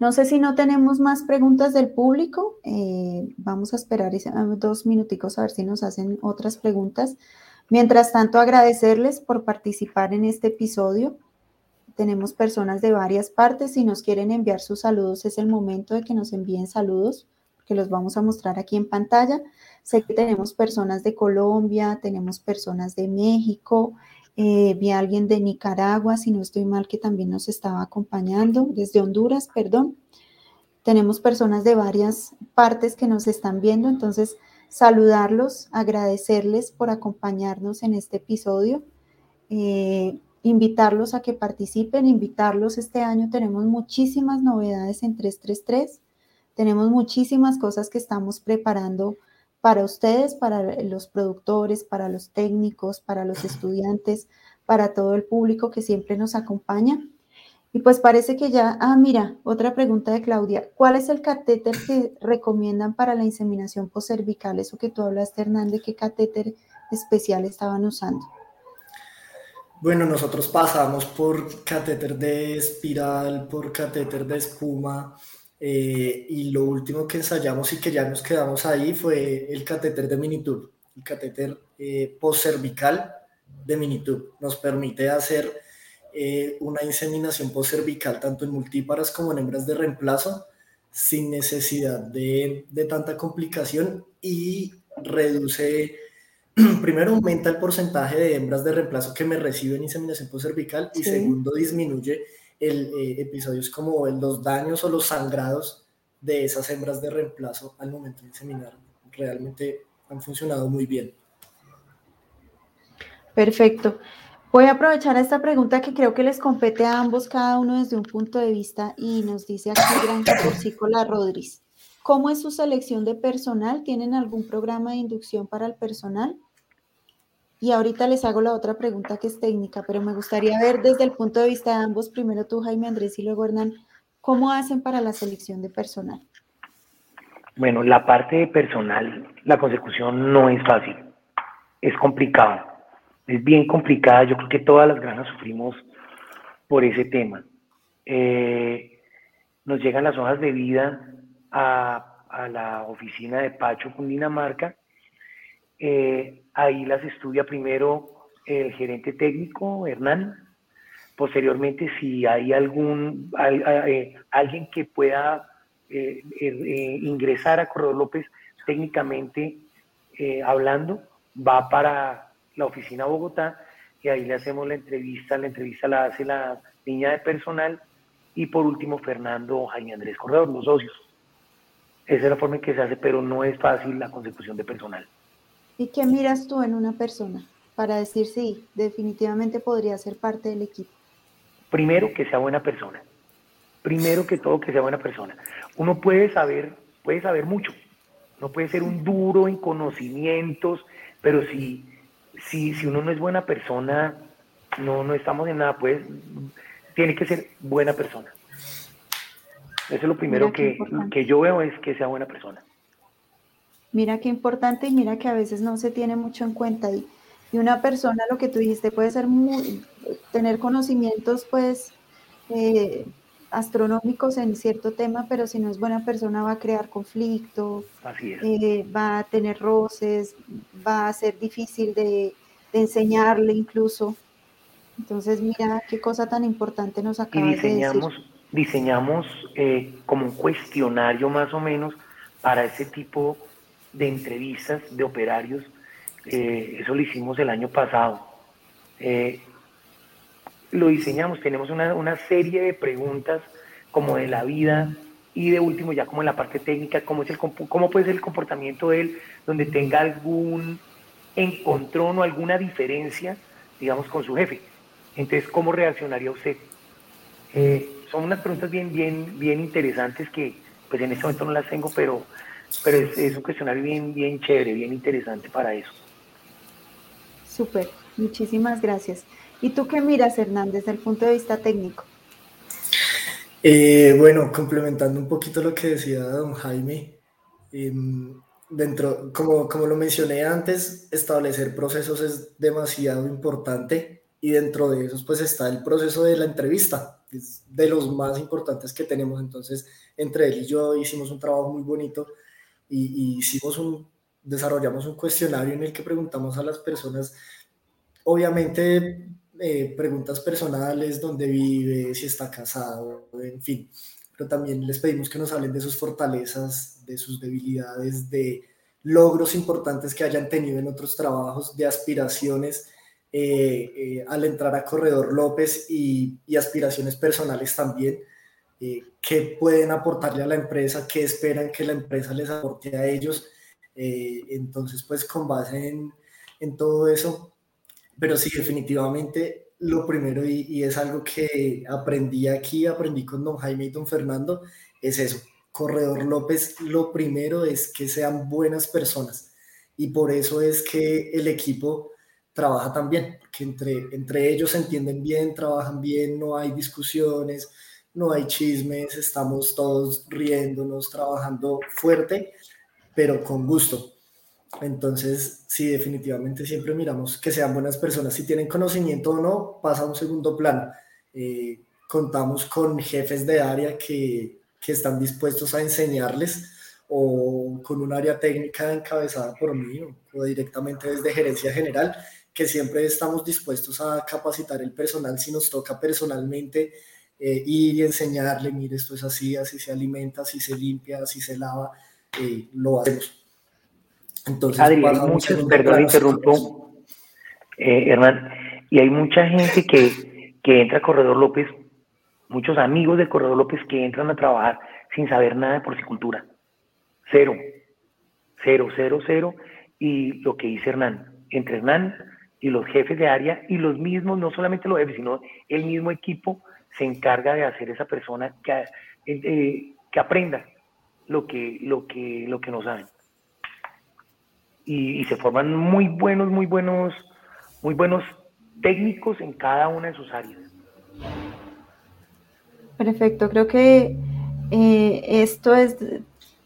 No sé si no tenemos más preguntas del público. Eh, vamos a esperar dos minuticos a ver si nos hacen otras preguntas. Mientras tanto, agradecerles por participar en este episodio. Tenemos personas de varias partes. Si nos quieren enviar sus saludos, es el momento de que nos envíen saludos, que los vamos a mostrar aquí en pantalla. Sé que tenemos personas de Colombia, tenemos personas de México, eh, vi a alguien de Nicaragua, si no estoy mal, que también nos estaba acompañando, desde Honduras, perdón. Tenemos personas de varias partes que nos están viendo, entonces saludarlos, agradecerles por acompañarnos en este episodio. Eh, invitarlos a que participen, invitarlos. Este año tenemos muchísimas novedades en 333, tenemos muchísimas cosas que estamos preparando para ustedes, para los productores, para los técnicos, para los estudiantes, para todo el público que siempre nos acompaña. Y pues parece que ya, ah, mira, otra pregunta de Claudia. ¿Cuál es el catéter que recomiendan para la inseminación cervical? Eso que tú hablaste, Hernández, ¿qué catéter especial estaban usando? Bueno, nosotros pasamos por catéter de espiral, por catéter de espuma, eh, y lo último que ensayamos y que ya nos quedamos ahí fue el catéter de Minitube, el catéter eh, postcervical de Minitube. Nos permite hacer eh, una inseminación postcervical tanto en multíparas como en hembras de reemplazo sin necesidad de, de tanta complicación y reduce primero aumenta el porcentaje de hembras de reemplazo que me reciben inseminación cervical y segundo disminuye el eh, episodios como los daños o los sangrados de esas hembras de reemplazo al momento de inseminar. Realmente han funcionado muy bien. Perfecto. Voy a aprovechar esta pregunta que creo que les compete a ambos, cada uno desde un punto de vista, y nos dice aquí Granja Porcícola Rodríguez. ¿Cómo es su selección de personal? ¿Tienen algún programa de inducción para el personal? Y ahorita les hago la otra pregunta que es técnica, pero me gustaría ver desde el punto de vista de ambos, primero tú, Jaime Andrés, y luego Hernán, ¿cómo hacen para la selección de personal? Bueno, la parte de personal, la consecución no es fácil, es complicado, es bien complicada, yo creo que todas las granjas sufrimos por ese tema. Eh, nos llegan las hojas de vida a, la oficina de Pacho, Cundinamarca. Eh, ahí las estudia primero el gerente técnico, Hernán. Posteriormente, si hay algún eh, alguien que pueda ingresar a Corredor López técnicamente hablando, va para la oficina Bogotá y ahí le hacemos la entrevista. La entrevista la hace la niña de personal y por último Fernando Jaime Andrés Corredor, los socios. Esa es la forma en que se hace, pero no es fácil la consecución de personal. ¿Y qué miras tú en una persona para decir sí, definitivamente podría ser parte del equipo? Primero, que sea buena persona. Primero que todo, que sea buena persona. Uno puede saber, puede saber mucho. No puede ser un duro en conocimientos, pero si, si, si uno no es buena persona, no, no estamos en nada. Pues tiene que ser buena persona. Eso es lo primero que, que, yo veo es que sea buena persona. Mira qué importante y mira que a veces no se tiene mucho en cuenta. Y, y una persona, lo que tú dijiste, puede ser muy, tener conocimientos pues eh, astronómicos en cierto tema, pero si no es buena persona va a crear conflicto, eh, va a tener roces, va a ser difícil de, de enseñarle incluso. Entonces, mira qué cosa tan importante nos acaba de decir. Diseñamos eh, como un cuestionario más o menos para ese tipo de entrevistas de operarios. Eh, eso lo hicimos el año pasado. Eh, lo diseñamos, tenemos una, una, serie de preguntas como de la vida y de último ya como en la parte técnica, cómo, es el, cómo puede ser el comportamiento de él, donde tenga algún encontrón o alguna diferencia, digamos, con su jefe. Entonces, ¿cómo reaccionaría usted? Eh, son unas preguntas bien, bien, bien interesantes que pues en este momento no las tengo, pero, pero es, un cuestionario bien, bien chévere, bien interesante para eso. Súper, muchísimas gracias. ¿Y tú qué miras, Hernán, desde el punto de vista técnico? Eh, bueno, complementando un poquito lo que decía don Jaime, em, dentro, como, como lo mencioné antes, establecer procesos es demasiado importante y dentro de esos pues está el proceso de la entrevista, es de los más importantes que tenemos. Entonces, entre él y yo hicimos un trabajo muy bonito y, hicimos un, desarrollamos un cuestionario en el que preguntamos a las personas, obviamente eh, preguntas personales, dónde vive, si está casado, en fin, pero también les pedimos que nos hablen de sus fortalezas, de sus debilidades, de logros importantes que hayan tenido en otros trabajos, de aspiraciones eh, eh, al entrar a Corredor López y, aspiraciones personales también, eh, qué pueden aportarle a la empresa, qué esperan que la empresa les aporte a ellos. entonces, pues con base en, todo eso, pero sí, definitivamente lo primero, y, es algo que aprendí aquí, aprendí con don Jaime y don Fernando, es eso. Corredor López, lo primero es que sean buenas personas. Y por eso es que el equipo trabaja también, que entre, entre ellos se entienden bien, trabajan bien, no hay discusiones, no hay chismes, estamos todos riéndonos, trabajando fuerte, pero con gusto. Entonces, sí, definitivamente siempre miramos que sean buenas personas. Si tienen conocimiento o no, pasa a un segundo plano. Eh, contamos con jefes de área que, que están dispuestos a enseñarles o con un área técnica encabezada por mí o directamente desde gerencia general que siempre estamos dispuestos a capacitar el personal si nos toca personalmente eh, ir y enseñarle, mire, esto es así, así se alimenta, así se limpia, así se lava, eh, lo hacemos. Entonces, Adri, hay perdón, interrumpo, eh, Hernán, y hay mucha gente que, que entra a Corredor López, muchos amigos de Corredor López que entran a trabajar sin saber nada de porcicultura. Cero, cero, cero, cero. Y lo que dice Hernán, entre Hernán y los jefes de área y los mismos, no solamente los jefes, sino el mismo equipo se encarga de hacer esa persona que, eh, que aprenda lo que, lo, que, lo que no saben. Y, se forman muy buenos, muy buenos, muy buenos técnicos en cada una de sus áreas. Perfecto, creo que eh, esto es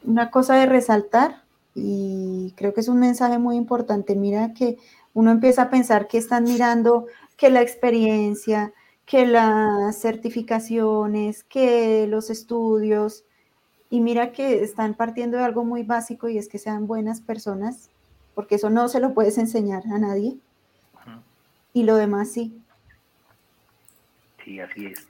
una cosa de resaltar y creo que es un mensaje muy importante. Mira que uno empieza a pensar que están mirando que la experiencia, que las certificaciones, que los estudios, y mira que están partiendo de algo muy básico y es que sean buenas personas, porque eso no se lo puedes enseñar a nadie. Y lo demás sí. Sí, así es.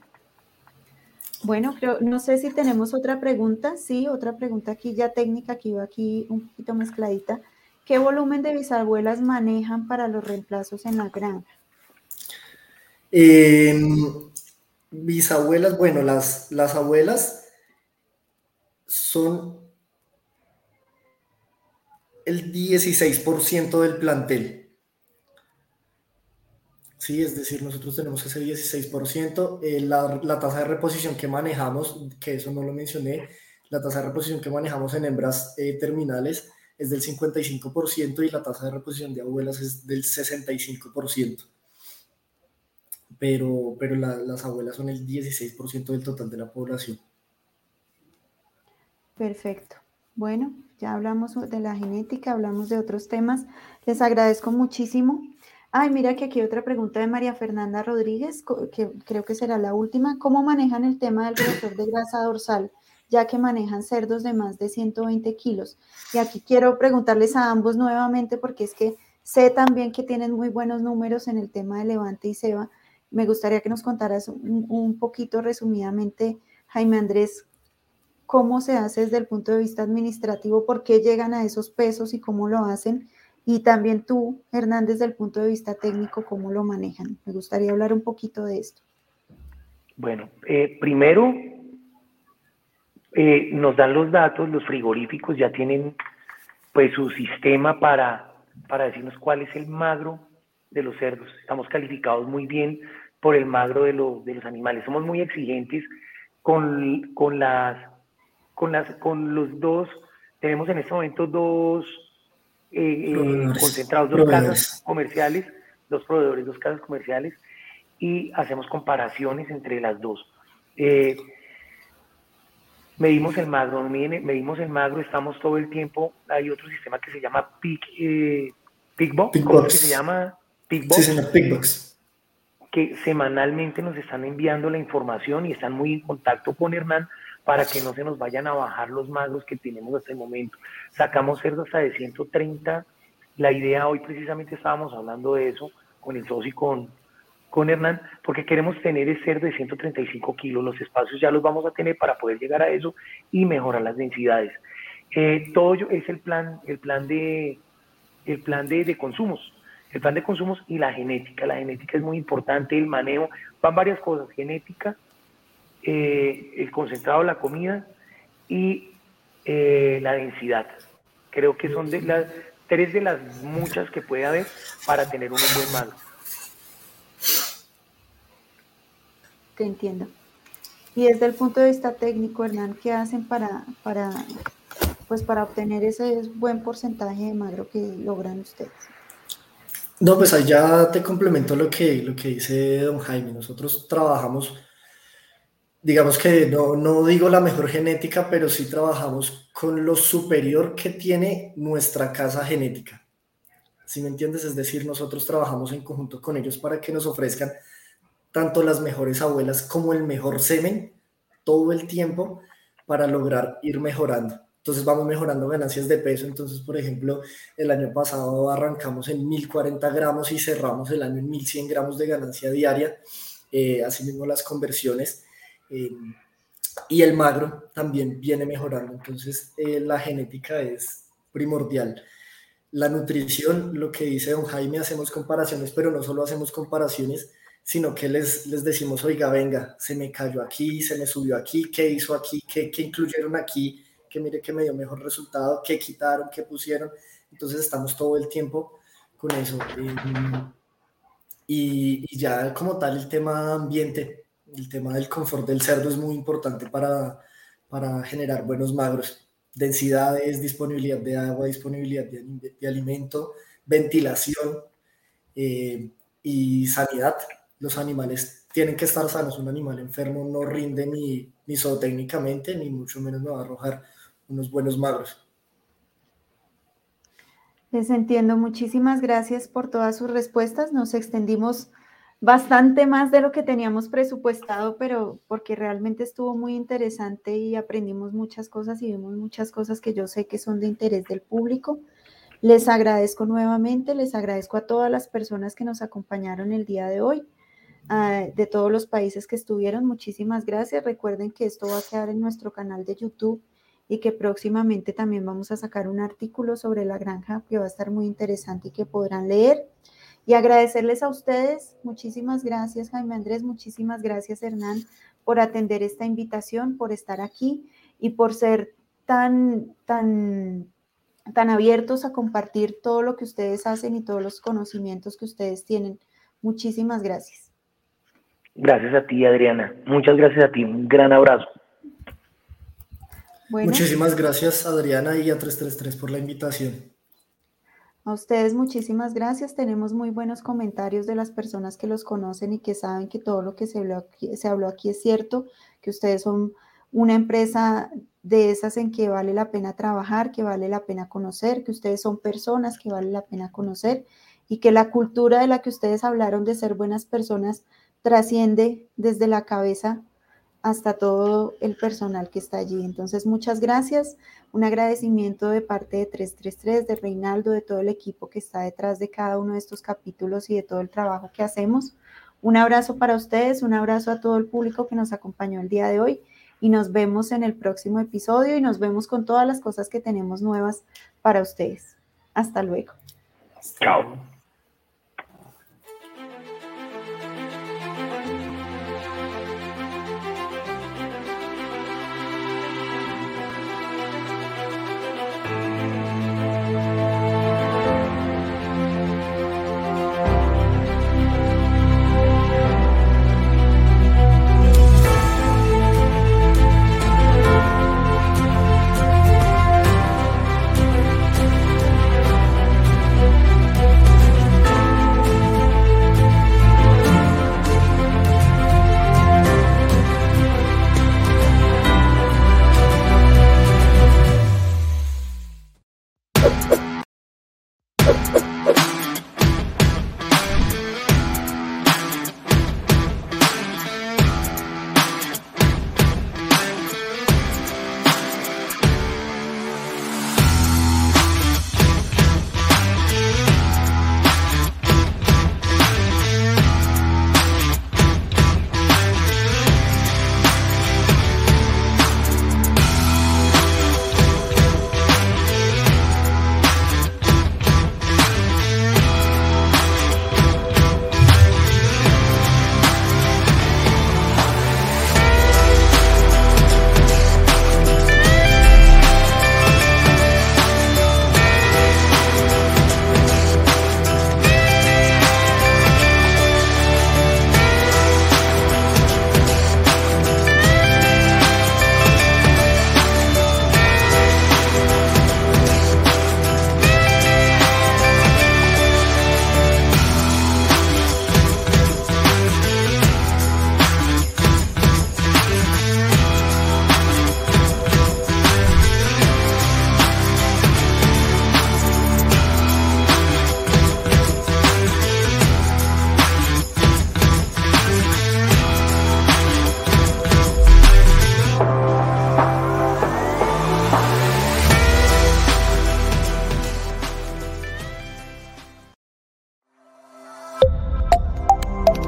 Bueno, creo, no sé si tenemos otra pregunta. Sí, otra pregunta aquí ya técnica que iba aquí un poquito mezcladita. ¿Qué volumen de bisabuelas manejan para los reemplazos en la granja? Em, bisabuelas, bueno, las, las abuelas son el 16% del plantel. Sí, es decir, nosotros tenemos ese 16%. Eh, la, la, tasa de reposición que manejamos, que eso no lo mencioné, la tasa de reposición que manejamos en hembras eh, terminales es del 55% y la tasa de reposición de abuelas es del 65%. Pero, pero las abuelas son el 16% del total de la población. Perfecto. Bueno, ya hablamos de la genética, hablamos de otros temas. Les agradezco muchísimo Ay, mira que aquí otra pregunta de María Fernanda Rodríguez, que creo que será la última. ¿Cómo manejan el tema del grosor de grasa dorsal, ya que manejan cerdos de más de 120 kilos? Y aquí quiero preguntarles a ambos nuevamente, porque es que sé también que tienen muy buenos números en el tema de Levante y Seba. Me gustaría que nos contaras un, poquito resumidamente, Jaime Andrés, cómo se hace desde el punto de vista administrativo, por qué llegan a esos pesos y cómo lo hacen y también tú, Hernán, desde el punto de vista técnico, ¿cómo lo manejan? Me gustaría hablar un poquito de esto. Bueno, eh, primero eh, nos dan los datos, los frigoríficos ya tienen pues su sistema para, para decirnos cuál es el magro de los cerdos. Estamos calificados muy bien por el magro de, de los animales. Somos muy exigentes con, con, las, con, las, con los dos, tenemos en este momento dos eh, eh, concentrados, dos casas comerciales, dos proveedores, dos casas comerciales, y hacemos comparaciones entre las dos. Eh, medimos el magro, medimos el magro, estamos todo el tiempo, hay otro sistema que se llama Pick, eh, ¿cómo se llama? Pickbox. Que semanalmente nos están enviando la información y están muy en contacto con Hernán para que no se nos vayan a bajar los magros que tenemos hasta el momento. Sacamos cerdos hasta de 130. La idea hoy precisamente estábamos hablando de eso con el socio y con, con Hernán, porque queremos tener el cerdo de 135 kilos. Los espacios ya los vamos a tener para poder llegar a eso y mejorar las densidades. Eh, todo es el plan, el plan de el plan de, de consumos el plan de consumos y la genética. La genética es muy importante, el manejo, van varias cosas, genética, eh, el concentrado de la comida y eh, la densidad. Creo que son de las tres de las muchas que puede haber para tener un buen malo. Te entiendo. Y desde el punto de vista técnico, Hernán, ¿qué hacen para, para, pues para obtener ese buen porcentaje de magro que logran ustedes? No, pues allá te complemento lo que, lo que dice don Jaime. Nosotros trabajamos digamos que no, no digo la mejor genética, pero sí trabajamos con lo superior que tiene nuestra casa genética. Si me entiendes? Es decir, nosotros trabajamos en conjunto con ellos para que nos ofrezcan tanto las mejores abuelas como el mejor semen todo el tiempo para lograr ir mejorando. Entonces vamos mejorando ganancias de peso. Entonces, por ejemplo, el año pasado arrancamos en 1040 gramos y cerramos el año en 1100 gramos de ganancia diaria. Eh, asimismo, las conversiones eh, y el magro también viene mejorando. Entonces, eh, la genética es primordial. La nutrición, lo que dice don Jaime, hacemos comparaciones, pero no solo hacemos comparaciones, sino que les, les decimos, oiga, venga, se me cayó aquí, se me subió aquí, qué hizo aquí, qué, qué incluyeron aquí, que mire que me dio mejor resultado, qué quitaron, qué pusieron. Entonces estamos todo el tiempo con eso. Y, y ya como tal el tema ambiente, el tema del confort del cerdo es muy importante para, para generar buenos magros. Densidades, disponibilidad de agua, disponibilidad de, alimento, ventilación eh, y sanidad. Los animales tienen que estar sanos. Un animal enfermo no rinde ni, ni zootécnicamente, ni mucho menos me va a arrojar unos buenos magros. Les entiendo. Muchísimas gracias por todas sus respuestas. Nos extendimos bastante más de lo que teníamos presupuestado, pero porque realmente estuvo muy interesante y aprendimos muchas cosas y vimos muchas cosas que yo sé que son de interés del público. Les agradezco nuevamente, les agradezco a todas las personas que nos acompañaron el día de hoy, de todos los países que estuvieron. Muchísimas gracias. Recuerden que esto va a quedar en nuestro canal de YouTube y que próximamente también vamos a sacar un artículo sobre la granja que va a estar muy interesante y que podrán leer. Y agradecerles a ustedes, muchísimas gracias Jaime Andrés, muchísimas gracias Hernán por atender esta invitación, por estar aquí y por ser tan, tan tan abiertos a compartir todo lo que ustedes hacen y todos los conocimientos que ustedes tienen. Muchísimas gracias. Gracias a ti, Adriana. Muchas gracias a ti. Un gran abrazo. Muchísimas gracias, Adriana, y a 333 por la invitación. A ustedes muchísimas gracias. Tenemos muy buenos comentarios de las personas que los conocen y que saben que todo lo que se habló aquí, se habló aquí es cierto, que ustedes son una empresa de esas en que vale la pena trabajar, que vale la pena conocer, que ustedes son personas que vale la pena conocer y que la cultura de la que ustedes hablaron de ser buenas personas trasciende desde la cabeza hasta todo el personal que está allí. Entonces, muchas gracias. Un agradecimiento de parte de 333, de Reinaldo, de todo el equipo que está detrás de cada uno de estos capítulos y de todo el trabajo que hacemos. Un abrazo para ustedes, un abrazo a todo el público que nos acompañó el día de hoy y nos vemos en el próximo episodio y nos vemos con todas las cosas que tenemos nuevas para ustedes. Hasta luego. Chao.